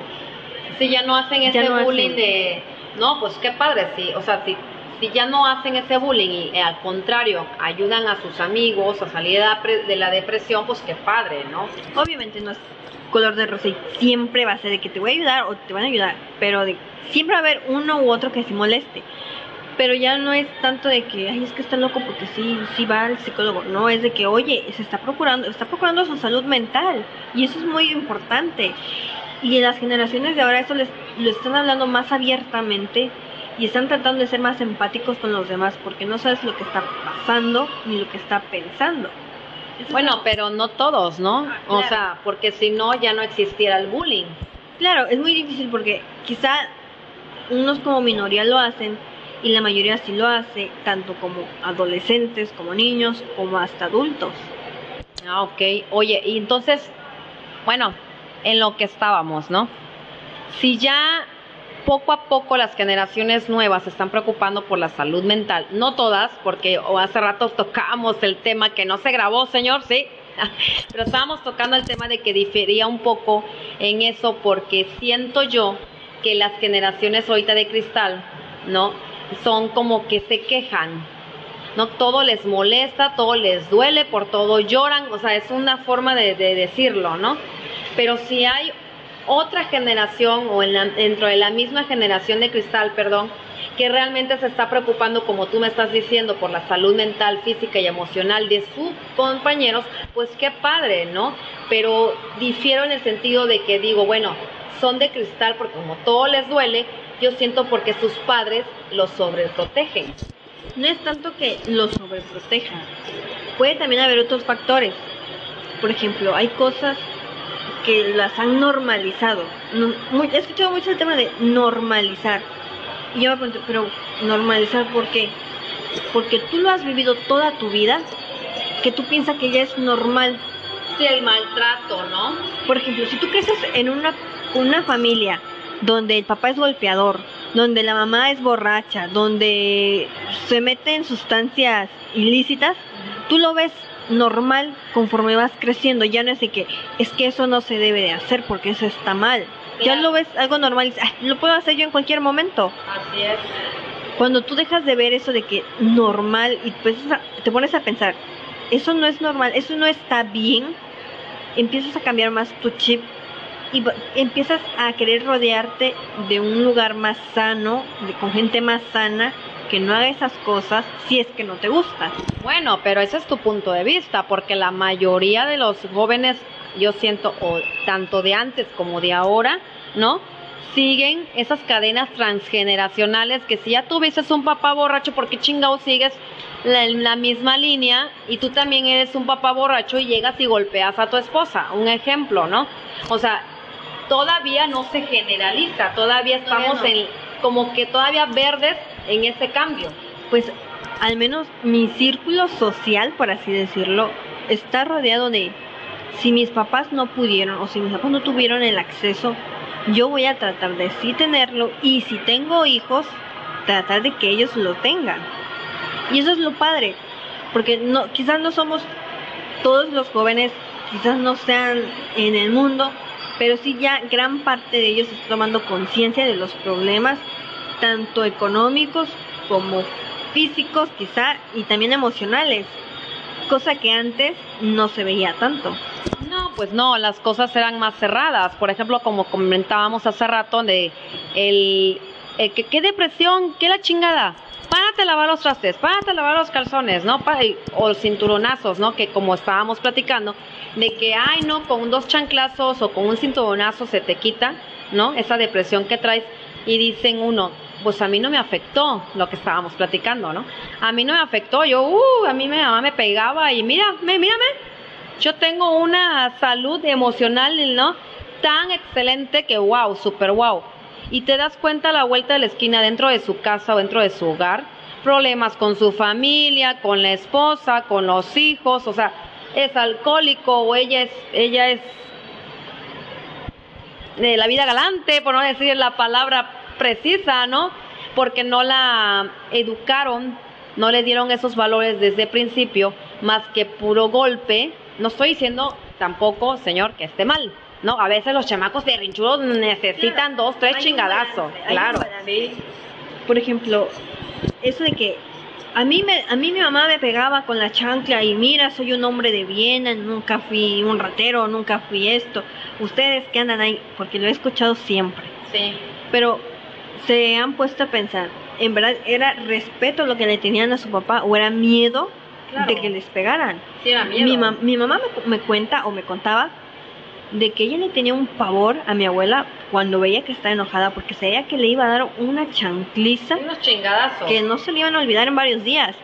Si ya no hacen Ya ese no bullying hacen. de, no, pues qué padre, sí, o sea, si, si ya no hacen ese bullying y eh, al contrario ayudan a sus amigos a salir de la, de la depresión, pues qué padre, ¿no? Obviamente no es color de rosa y siempre va a ser de que te voy a ayudar o te van a ayudar, pero de, siempre va a haber uno u otro que se moleste. Pero ya no es tanto de que, ay, es que está loco porque sí, sí va al psicólogo. No, es de que, oye, se está procurando, está procurando su salud mental. Y eso es muy importante. Y en las generaciones de ahora eso les, lo están hablando más abiertamente y están tratando de ser más empáticos con los demás porque no sabes lo que está pasando ni lo que está pensando. Eso es Bueno, pero no todos, ¿no? Ah, O sea, porque si no ya no existiera el bullying. Claro, es muy difícil porque quizá unos como minoría lo hacen y la mayoría sí lo hace, tanto como adolescentes, como niños, como hasta adultos. Ah, ok. Oye, y entonces, bueno, en lo que estábamos, ¿no? Si ya poco a poco las generaciones nuevas se están preocupando por la salud mental, no todas, porque o hace rato tocábamos el tema que no se grabó, señor, sí, pero estábamos tocando el tema de que difería un poco en eso, porque siento yo que las generaciones ahorita de cristal, ¿no? Son como que se quejan, no todo les molesta, todo les duele, por todo lloran, o sea, es una forma de, de decirlo, ¿no? Pero si hay otra generación o en la- dentro de la misma generación de cristal, perdón, que realmente se está preocupando, como tú me estás diciendo, por la salud mental, física y emocional de sus compañeros, pues qué padre, ¿no? Pero difiero en el sentido de que digo, bueno, son de cristal porque como todo les duele, yo siento porque sus padres los sobreprotegen. No es tanto que los sobreprotejan, puede también haber otros factores. Por ejemplo, hay cosas que las han normalizado. No- muy- he escuchado mucho el tema de normalizar. Y yo me pregunto, pero normalizar por qué? Porque tú lo has vivido toda tu vida, que tú piensas que ya es normal. Sí, el maltrato, ¿no? Por ejemplo, si tú creces en una, una familia donde el papá es golpeador, donde la mamá es borracha, donde se mete en sustancias ilícitas, tú lo ves normal conforme vas creciendo. Ya no es de que es que eso no se debe de hacer porque eso está mal. Ya lo ves algo normal y dices, "Ay, lo puedo hacer yo en cualquier momento. Así es. Cuando tú dejas de ver eso de que normal y pues te pones a pensar, eso no es normal, eso no está bien, empiezas a cambiar más tu chip y empiezas a querer rodearte de un lugar más sano, de, con gente más sana, que no haga esas cosas si es que no te gusta. Bueno, pero ese es tu punto de vista, porque la mayoría de los jóvenes, yo siento, o tanto de antes como de ahora, ¿no? Siguen esas cadenas transgeneracionales que si ya tuviste un papá borracho, ¿por qué chingado sigues la, la misma línea y tú también eres un papá borracho y llegas y golpeas a tu esposa? Un ejemplo, ¿no? O sea, todavía no se generaliza, todavía estamos Todavía no. en como que todavía verdes en ese cambio. Pues al menos mi círculo social, por así decirlo, está rodeado de si mis papás no pudieron o si mis papás no tuvieron el acceso, yo voy a tratar de sí tenerlo y si tengo hijos, tratar de que ellos lo tengan. Y eso es lo padre, porque no quizás no somos todos los jóvenes, quizás no sean en el mundo, pero sí ya gran parte de ellos está tomando conciencia de los problemas tanto económicos como físicos quizá y también emocionales, cosa que antes no se veía tanto. No, pues no, las cosas eran más cerradas. Por ejemplo, como comentábamos hace rato, de el, el que qué depresión, qué la chingada. Párate a lavar los trastes, párate a lavar los calzones, ¿no? O los cinturonazos, ¿no? Que como estábamos platicando, de que, ay, no, con dos chanclazos o con un cinturonazo se te quita, ¿no? Esa depresión que traes. Y dicen uno, pues a mí no me afectó lo que estábamos platicando, ¿no? A mí no me afectó, yo, uh, a mí mi mamá me pegaba y mira, me, mírame, yo tengo una salud emocional, ¿no? Tan excelente que wow, super wow. Y te das cuenta a la vuelta de la esquina dentro de su casa o dentro de su hogar, problemas con su familia, con la esposa, con los hijos, o sea, es alcohólico o ella es ella es de la vida galante, por no decir la palabra precisa, ¿no? Porque no la educaron, no le dieron esos valores desde el principio, más que puro golpe. No estoy diciendo tampoco, señor, que esté mal, ¿no? A veces los chamacos berrinchudos necesitan dos, tres chingadazos, claro. Por ejemplo, eso de que a mí me a mí mi mamá me pegaba con la chancla y mira, soy un hombre de bien, nunca fui un ratero, nunca fui esto. Ustedes que andan ahí, porque lo he escuchado siempre. Sí. Pero se han puesto a pensar, ¿en verdad era respeto lo que le tenían a su papá o era miedo Claro. de que les pegaran? Sí, era miedo. Mi, mi mamá me cuenta o me contaba de que ella le tenía un pavor a mi abuela cuando veía que estaba enojada porque sabía que le iba a dar una chancliza Unos chingadazos. que no se le iban a olvidar en varios días.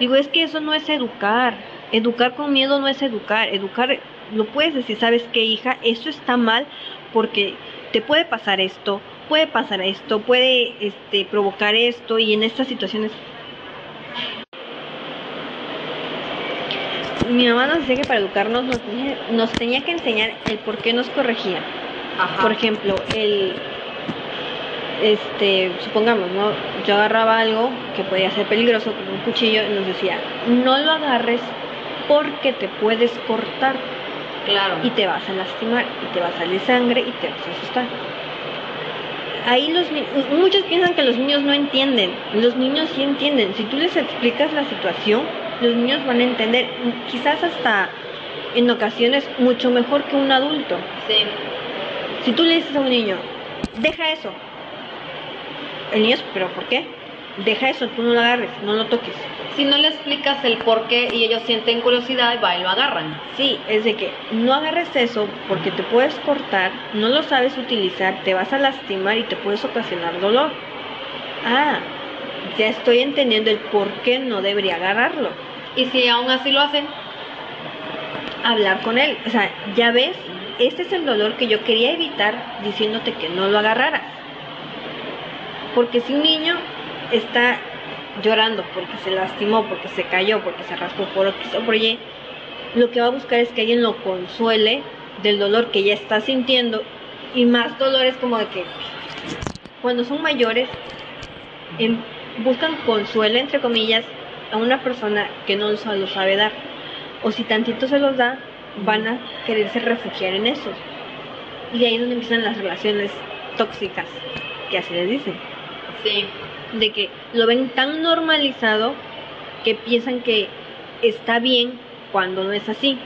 Digo, es que eso no es educar. Educar con miedo no es educar. Educar, lo puedes decir, ¿sabes qué, hija? Eso está mal porque te puede pasar esto, puede pasar esto, puede este, provocar esto y en estas situaciones... Mi mamá nos decía que para educarnos nos tenía, nos tenía que enseñar el por qué nos corregía. Ajá. Por ejemplo, el este, supongamos, ¿no? Yo agarraba algo que podía ser peligroso, como un cuchillo, y nos decía, no lo agarres porque te puedes cortar claro. y te vas a lastimar y te va a salir sangre y te vas a asustar. Ahí los muchos piensan que los niños no entienden, los niños sí entienden. Si tú les explicas la situación, los niños van a entender, quizás hasta en ocasiones mucho mejor que un adulto. Sí. Si tú le dices a un niño, deja eso, el niño, pero ¿por qué? Deja eso, tú no lo agarres, no lo toques. Si no le explicas el por qué y ellos sienten curiosidad va y lo agarran. Sí, es de que no agarres eso porque te puedes cortar, no lo sabes utilizar, te vas a lastimar y te puedes ocasionar dolor. Ah, ya estoy entendiendo el por qué no debería agarrarlo. Y si aún así lo hacen, Hablar con él, o sea, ya ves, este es el dolor que yo quería evitar diciéndote que no lo agarraras. Porque si un niño está llorando porque se lastimó, porque se cayó, porque se raspó por X o por Y, lo que va a buscar es que alguien lo consuele del dolor que ya está sintiendo y más dolor es como de que cuando son mayores em, buscan consuelo entre comillas a una persona que no se lo sabe dar. O si tantito se los da van a quererse refugiar en eso. Y ahí es donde empiezan las relaciones tóxicas que así les dicen. Sí. De que lo ven tan normalizado que piensan que está bien cuando no es así.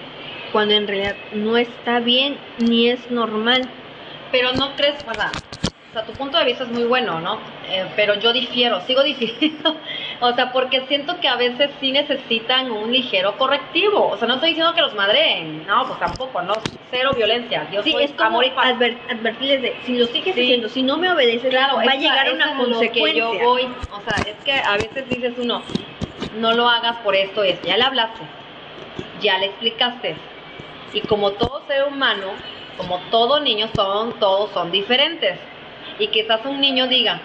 cuando en realidad no está bien ni es normal. Pero no crees, ¿verdad? O sea, tu punto de vista es muy bueno, ¿no? Eh, pero yo difiero, sigo difiriendo. O sea, porque siento que a veces sí necesitan un ligero correctivo. O sea, no estoy diciendo que los madreen, no, pues tampoco, no, cero violencia. Dios sí, es como adver advertirles de, si lo sigues haciendo, si no me obedeces, claro, va a llegar una consecuencia. Que yo voy, o sea, es que a veces dices uno, no lo hagas por esto, es, ya le hablaste, ya le explicaste. Y como todo ser humano, como todo niño son, todos son diferentes y quizás un niño diga,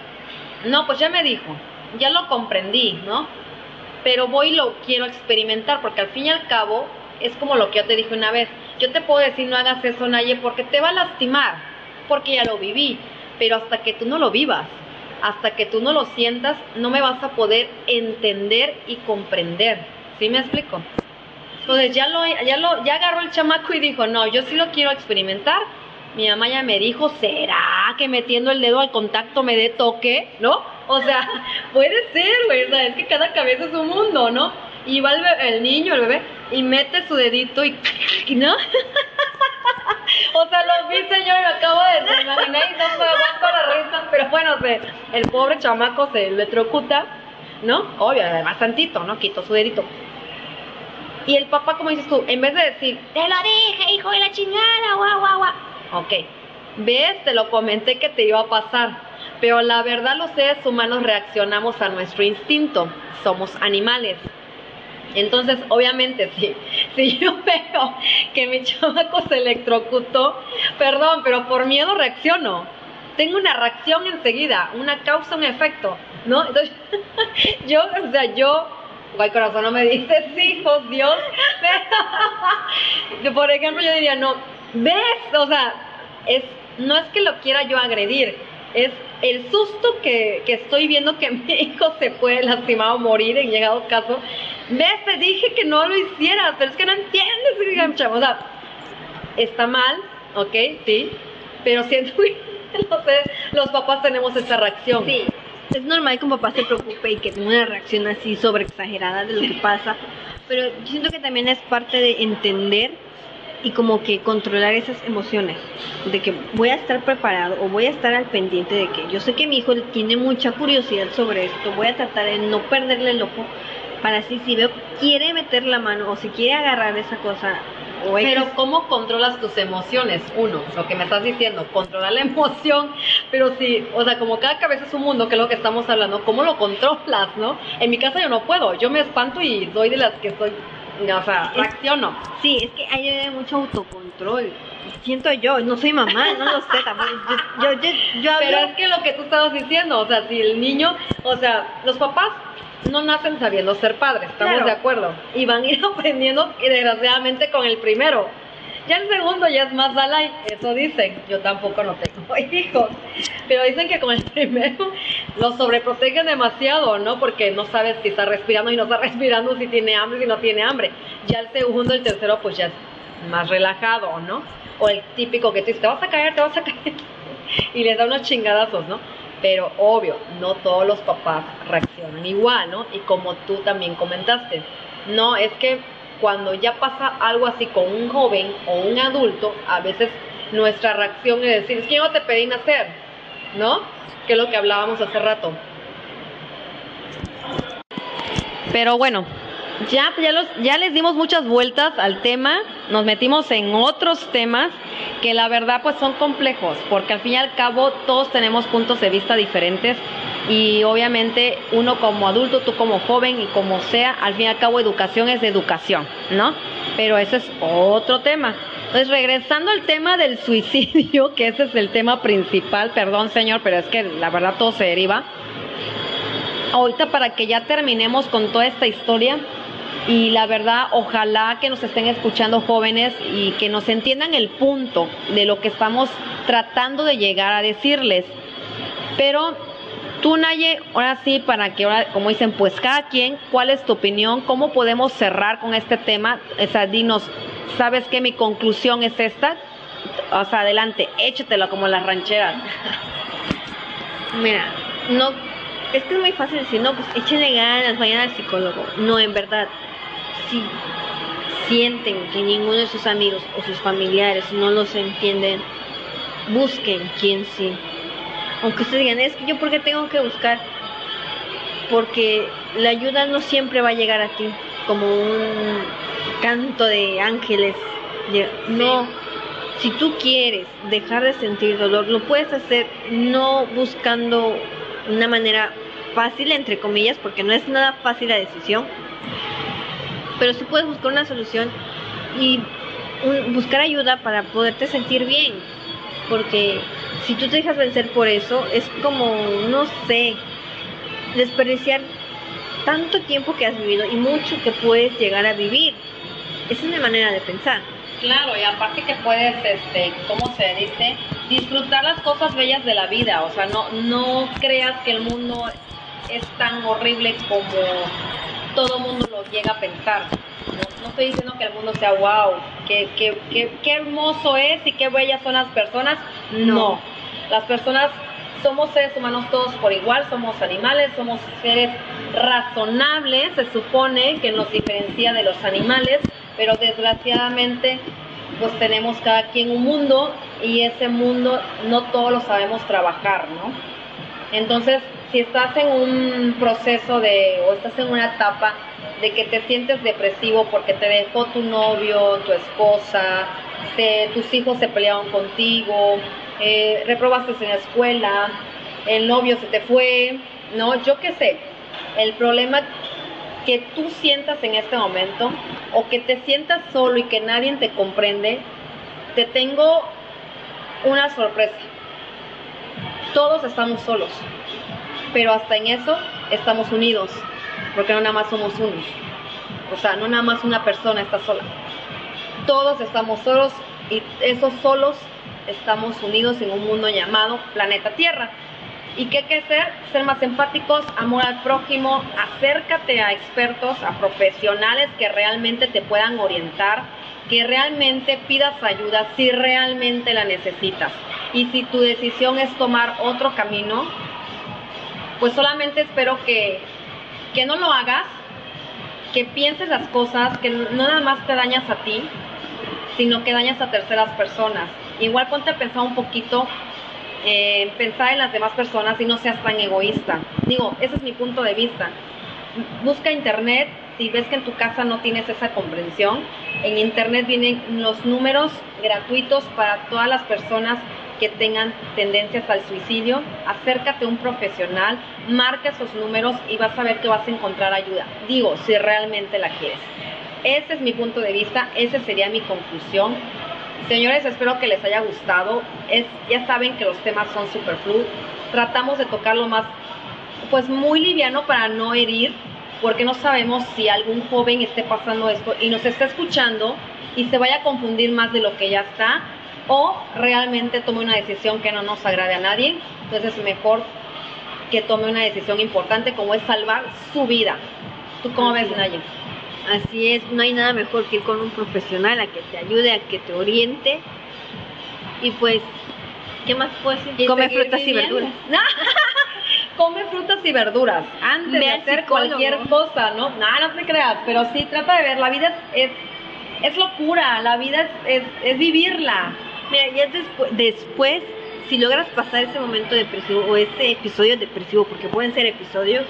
no, pues ya me dijo, ya lo comprendí, ¿no? Pero voy y lo quiero experimentar, porque al fin y al cabo es como lo que yo te dije una vez. Yo te puedo decir no hagas eso, Naye, porque te va a lastimar, porque ya lo viví, pero hasta que tú no lo vivas, hasta que tú no lo sientas, no me vas a poder entender y comprender. ¿Sí me explico? Entonces ya lo, ya lo, ya agarró el chamaco y dijo, no, yo sí lo quiero experimentar, mi mamá ya me dijo, ¿será que metiendo el dedo al contacto me dé toque? ¿No? O sea, puede ser, güey, o sea, es que cada cabeza es un mundo, ¿no? Y va el, niño, el bebé, y mete su dedito y, ¿no? o sea, lo vi, señor, me acabo de imaginar y no me aguanto la risa, pero bueno, el pobre chamaco se electrocuta, ¿no? Obvio, además tantito, ¿no? Quitó su dedito. Y el papá, como dices tú, en vez de decir, te lo dije, hijo de la chingada, guau, guau, guau Ok, ves, te lo comenté que te iba a pasar, pero la verdad los seres humanos reaccionamos a nuestro instinto, somos animales. Entonces, obviamente, si, si yo veo que mi chamaco se electrocutó, perdón, pero por miedo reacciono. Tengo una reacción enseguida, una causa, un efecto, ¿no? Entonces, yo, o sea, yo Guay corazón, no me dices hijos, Dios. Por ejemplo, yo diría, no, ¿Ves? O sea, es, no es que lo quiera yo agredir, es el susto que, estoy viendo que mi hijo se puede lastimar o morir en llegado caso. ¿Ves? Te dije que no lo hicieras, pero es que no entiendes, O sea, está mal, ¿ok? Sí, pero siento que los papás tenemos esa reacción. Sí, es normal que un papá se preocupe y que tenga una reacción así sobre exagerada de lo que pasa, pero yo siento que también es parte de entender y como que controlar esas emociones, de que voy a estar preparado o voy a estar al pendiente de que yo sé que mi hijo tiene mucha curiosidad sobre esto, voy a tratar de no perderle el ojo para así si veo quiere meter la mano o si quiere agarrar esa cosa pero ¿cómo controlas tus emociones? Uno, lo que me estás diciendo, controlar la emoción, pero sí, o sea, como cada cabeza es un mundo, que es lo que estamos hablando, ¿cómo lo controlas, no? En mi casa yo no puedo, yo me espanto y soy de las que estoy o sea, reacciono. Sí, es que hay mucho autocontrol. Siento yo, no soy mamá, no lo sé, Yo, yo, yo, Pero es que lo que tú estabas diciendo, o sea, si el niño, o sea, los papás no nacen sabiendo ser padres, estamos de acuerdo. Y van a ir aprendiendo, y desgraciadamente, con el primero. Ya el segundo ya es más Dalai, eso dicen. Yo tampoco no tengo hijos. Pero dicen que con el primero lo sobreprotegen demasiado, ¿no? Porque no sabes si está respirando y no está respirando, si tiene hambre, si no tiene hambre. Ya el segundo, el tercero, pues ya es más relajado, ¿no? O el típico que te dice, te vas a caer, te vas a caer. y les da unos chingadazos, ¿no? Pero obvio, no todos los papás reaccionan igual, ¿no? Y como tú también comentaste, no, es que cuando ya pasa algo así con un joven o un adulto, a veces nuestra reacción es decir, es que yo no te pedí nacer, ¿no? Que es lo que hablábamos hace rato. Pero bueno, ya, ya, los, ya les dimos muchas vueltas al tema, nos metimos en otros temas que la verdad pues son complejos, porque al fin y al cabo todos tenemos puntos de vista diferentes y obviamente uno como adulto, tú como joven y como sea, al fin y al cabo educación es educación, ¿no? Pero ese es otro tema. Entonces, regresando al tema del suicidio, que ese es el tema principal, perdón señor, pero es que la verdad todo se deriva. Ahorita para que ya terminemos con toda esta historia y la verdad ojalá que nos estén escuchando jóvenes y que nos entiendan el punto de lo que estamos tratando de llegar a decirles. Pero Tú, Naye, ahora sí, para que ahora, como dicen, pues cada quien, ¿cuál es tu opinión? ¿Cómo podemos cerrar con este tema? O sea, dinos, ¿sabes qué? Mi conclusión es esta. O sea, adelante, échatelo como las rancheras. Mira, no, es que es muy fácil decir, no, pues échenle ganas, vayan al psicólogo. No, en verdad, si, sienten que ninguno de sus amigos o sus familiares no los entienden, busquen quien sí. Aunque ustedes digan, es que yo porque tengo que buscar, porque la ayuda no siempre va a llegar a ti como un canto de ángeles. No, si tú quieres dejar de sentir dolor, lo puedes hacer no buscando una manera fácil, entre comillas, porque no es nada fácil la decisión, pero sí puedes buscar una solución y buscar ayuda para poderte sentir bien, porque si tú te dejas vencer por eso, es como, no sé, desperdiciar tanto tiempo que has vivido y mucho que puedes llegar a vivir. Esa es mi manera de pensar. Claro, y aparte que puedes, este, ¿cómo se dice? Disfrutar las cosas bellas de la vida. O sea, no, no creas que el mundo es tan horrible como todo mundo lo llega a pensar. No, estoy diciendo que el mundo sea wow, que, que, hermoso es y qué bellas son las personas. no. Las personas somos seres humanos todos por igual, somos animales, somos seres razonables, se supone que nos diferencia de los animales, pero desgraciadamente pues tenemos cada quien un mundo y ese mundo no todos lo sabemos trabajar, ¿no? Entonces, si estás en un proceso de, o estás en una etapa de que te sientes depresivo porque te dejó tu novio, tu esposa, tus hijos se pelearon contigo, eh, reprobaste en la escuela, el novio se te fue, ¿no? Yo qué sé, el problema que tú sientas en este momento o que te sientas solo y que nadie te comprende, te tengo una sorpresa. Todos estamos solos, pero hasta en eso estamos unidos, porque no nada más somos unos. O sea, no nada más una persona está sola. Todos estamos solos y esos solos estamos unidos en un mundo llamado planeta Tierra. ¿Y qué hay que hacer? Ser más empáticos, amor al prójimo, acércate a expertos, a profesionales que realmente te puedan orientar, que realmente pidas ayuda si realmente la necesitas. Y si tu decisión es tomar otro camino, pues solamente espero que, que no lo hagas, que pienses las cosas, que no nada más te dañas a ti, sino que dañas a terceras personas. Igual ponte a pensar un poquito, eh, pensar en las demás personas y no seas tan egoísta. Digo, ese es mi punto de vista. Busca internet, si ves que en tu casa no tienes esa comprensión, en internet vienen los números gratuitos para todas las personas que tengan tendencias al suicidio, acércate a un profesional, marca esos números y vas a ver que vas a encontrar ayuda. Digo, si realmente la quieres. Ese es mi punto de vista, esa sería mi conclusión. Señores, espero que les haya gustado. Es, ya saben que los temas son superfluos. Tratamos de tocarlo más, pues muy liviano para no herir, porque no sabemos si algún joven esté pasando esto y nos está escuchando y se vaya a confundir más de lo que ya está o realmente tome una decisión que no nos agrade a nadie. Entonces, mejor que tome una decisión importante como es salvar su vida. ¿Tú cómo ves, Naye? Así es, no hay nada mejor que ir con un profesional a que te ayude, a que te oriente. Y pues, ¿qué más puedes decir? Come frutas y verduras. Come frutas y verduras antes de hacer cualquier cosa, ¿no? Nada, no te creas, pero sí trata de ver, la vida es, es, locura, la vida es, es, vivirla. Mira, ya después, después, si logras pasar ese momento depresivo o ese episodio depresivo, porque pueden ser episodios,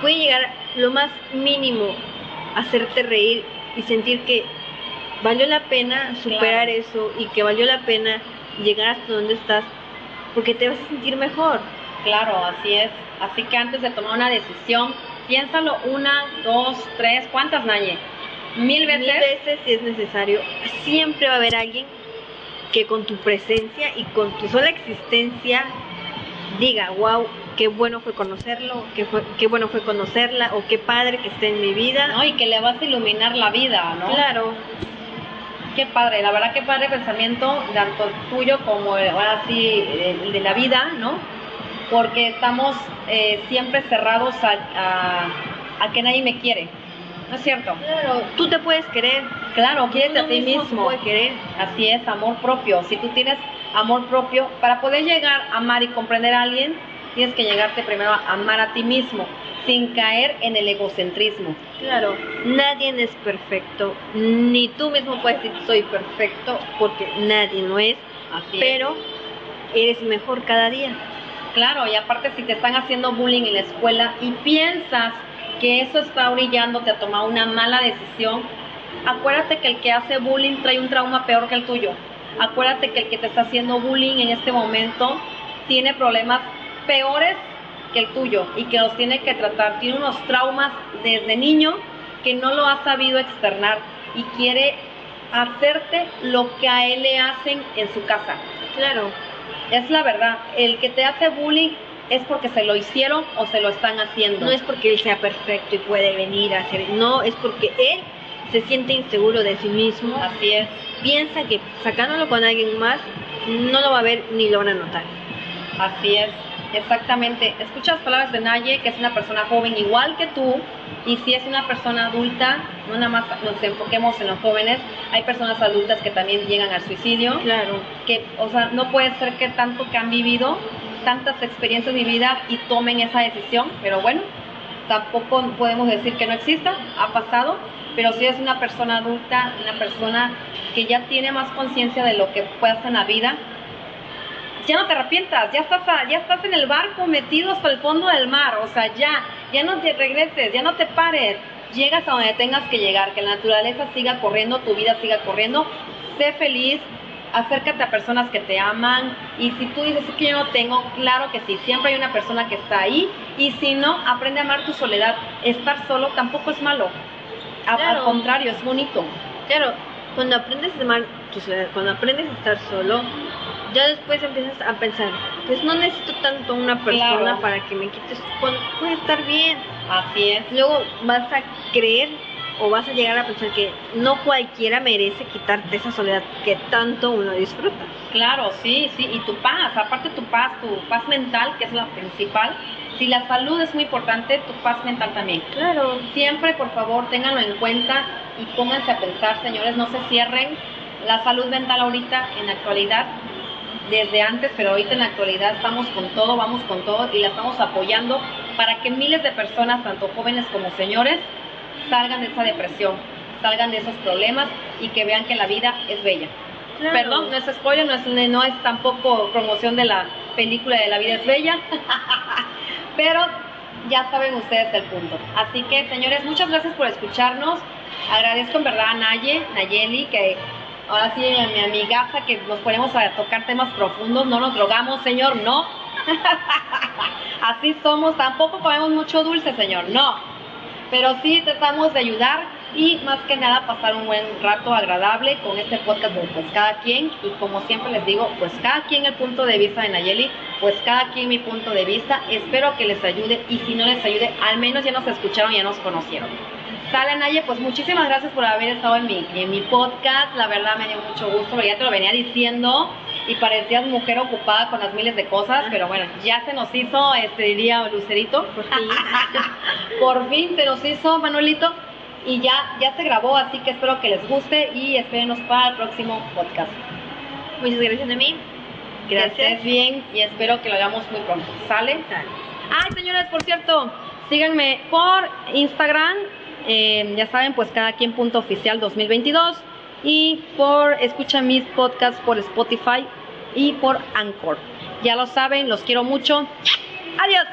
puede llegar lo más mínimo hacerte reír y sentir que valió la pena superar eso y que valió la pena llegar hasta donde estás porque te vas a sentir mejor. Claro, así es. Así que antes de tomar una decisión, piénsalo una, dos, tres, ¿cuántas, Naye? Mil veces. Mil veces si es necesario. Siempre va a haber alguien que con tu presencia y con tu sola existencia diga, wow, qué bueno fue conocerlo, qué, fue, qué bueno fue conocerla, o qué padre que esté en mi vida. No, y que le vas a iluminar la vida, ¿no? Claro. Qué padre, la verdad qué padre pensamiento, tanto tuyo como ahora sí el de la vida, ¿no? Porque estamos eh, siempre cerrados a, a, que nadie me quiere. ¿No es cierto? Claro, tú te puedes querer. Claro, quieres a ti mismo. querer. Así es, amor propio. Si tú tienes amor propio, para poder llegar a amar y comprender a alguien, tienes que llegarte primero a amar a ti mismo, sin caer en el egocentrismo. Claro, nadie es perfecto, ni tú mismo puedes decir soy perfecto, porque nadie no es, Así es. pero eres mejor cada día. Claro, y aparte si te están haciendo bullying en la escuela y piensas que eso está orillándote a tomar una mala decisión, acuérdate que el que hace bullying trae un trauma peor que el tuyo. Acuérdate que el que te está haciendo bullying en este momento tiene problemas peores que el tuyo y que los tiene que tratar. Tiene unos traumas desde niño que no lo ha sabido externar y quiere hacerte lo que a él le hacen en su casa. Claro, Es la verdad, el que te hace bullying es porque se lo hicieron o se lo están haciendo. no es porque él sea perfecto y puede venir a hacer, no, es porque él se siente inseguro de sí mismo, Así es, piensa que sacándolo con alguien más no lo va a ver ni lo van a notar. así es, exactamente. Escucha las palabras de Naye, que es una persona joven igual que tú, y si es una persona adulta, no nada más nos enfoquemos en los jóvenes, hay personas adultas que también llegan al suicidio, Claro, que, o sea, no puede ser que tanto que han vivido, tantas experiencias vividas y tomen esa decisión, pero bueno, tampoco podemos decir que no exista, ha pasado, pero si es una persona adulta, una persona que ya tiene más conciencia de lo que hacer en la vida, ya no te arrepientas, ya estás, ya estás en el barco metido hasta el fondo del mar, o sea, ya, ya no te regreses, ya no te pares, llegas a donde tengas que llegar, que la naturaleza siga corriendo, tu vida siga corriendo, sé feliz, acércate a personas que te aman y si tú dices "Es que yo no tengo, claro que sí, siempre hay una persona que está ahí y si no, aprende a amar tu soledad, estar solo tampoco es malo, A- Claro. al contrario, es bonito. claro, cuando aprendes a amar tu soledad, cuando aprendes a estar solo, ya después empiezas a pensar, pues no necesito tanto una persona Claro. para que me quites, puede estar bien. Así es. Luego vas a creer o vas a llegar a pensar que no cualquiera merece quitarte esa soledad que tanto uno disfruta. Claro, sí, sí, y tu paz, aparte tu paz, tu paz mental, que es la principal. Si la salud es muy importante, tu paz mental también. Claro, Siempre, por favor, ténganlo en cuenta y pónganse a pensar, señores, no se cierren. La salud mental ahorita, en la actualidad, desde antes, pero ahorita en la actualidad estamos con todo, vamos con todo y la estamos apoyando para que miles de personas, tanto jóvenes como señores, salgan de esa depresión, salgan de esos problemas y que vean que la vida es bella. claro. Perdón, no es spoiler, no es, no es tampoco promoción de la película de La vida es bella, pero ya saben ustedes el punto. Así que, señores, muchas gracias por escucharnos. Agradezco en verdad a Naye, Nayeli, que ahora sí, a mi amigaza, que nos ponemos a tocar temas profundos. No nos drogamos, señor, no. Así somos, tampoco comemos mucho dulce, señor, no. Pero sí tratamos de ayudar y más que nada pasar un buen rato agradable con este podcast de pues cada quien y como siempre les digo, pues cada quien el punto de vista de Nayeli, pues cada quien mi punto de vista, espero que les ayude y si no les ayude, al menos ya nos escucharon, ya nos conocieron. Sale Naye, pues muchísimas gracias por haber estado en mi, en mi podcast, la verdad me dio mucho gusto, porque ya te lo venía diciendo y parecías mujer ocupada con las miles de cosas, pero bueno, ya se nos hizo, este diría Lucerito, Por fin. por fin se nos hizo Manuelito y ya, ya se grabó, así que espero que les guste y espérenos para el próximo podcast. Muchas gracias a mí. Que estés bien y espero que lo hagamos muy pronto. ¿Sale? Ay, señores, por cierto, síganme por Instagram, eh, ya saben, pues cada quien punto oficial 2022 y por escuchan mis podcasts por Spotify y por Anchor. Ya lo saben, los quiero mucho. Adiós.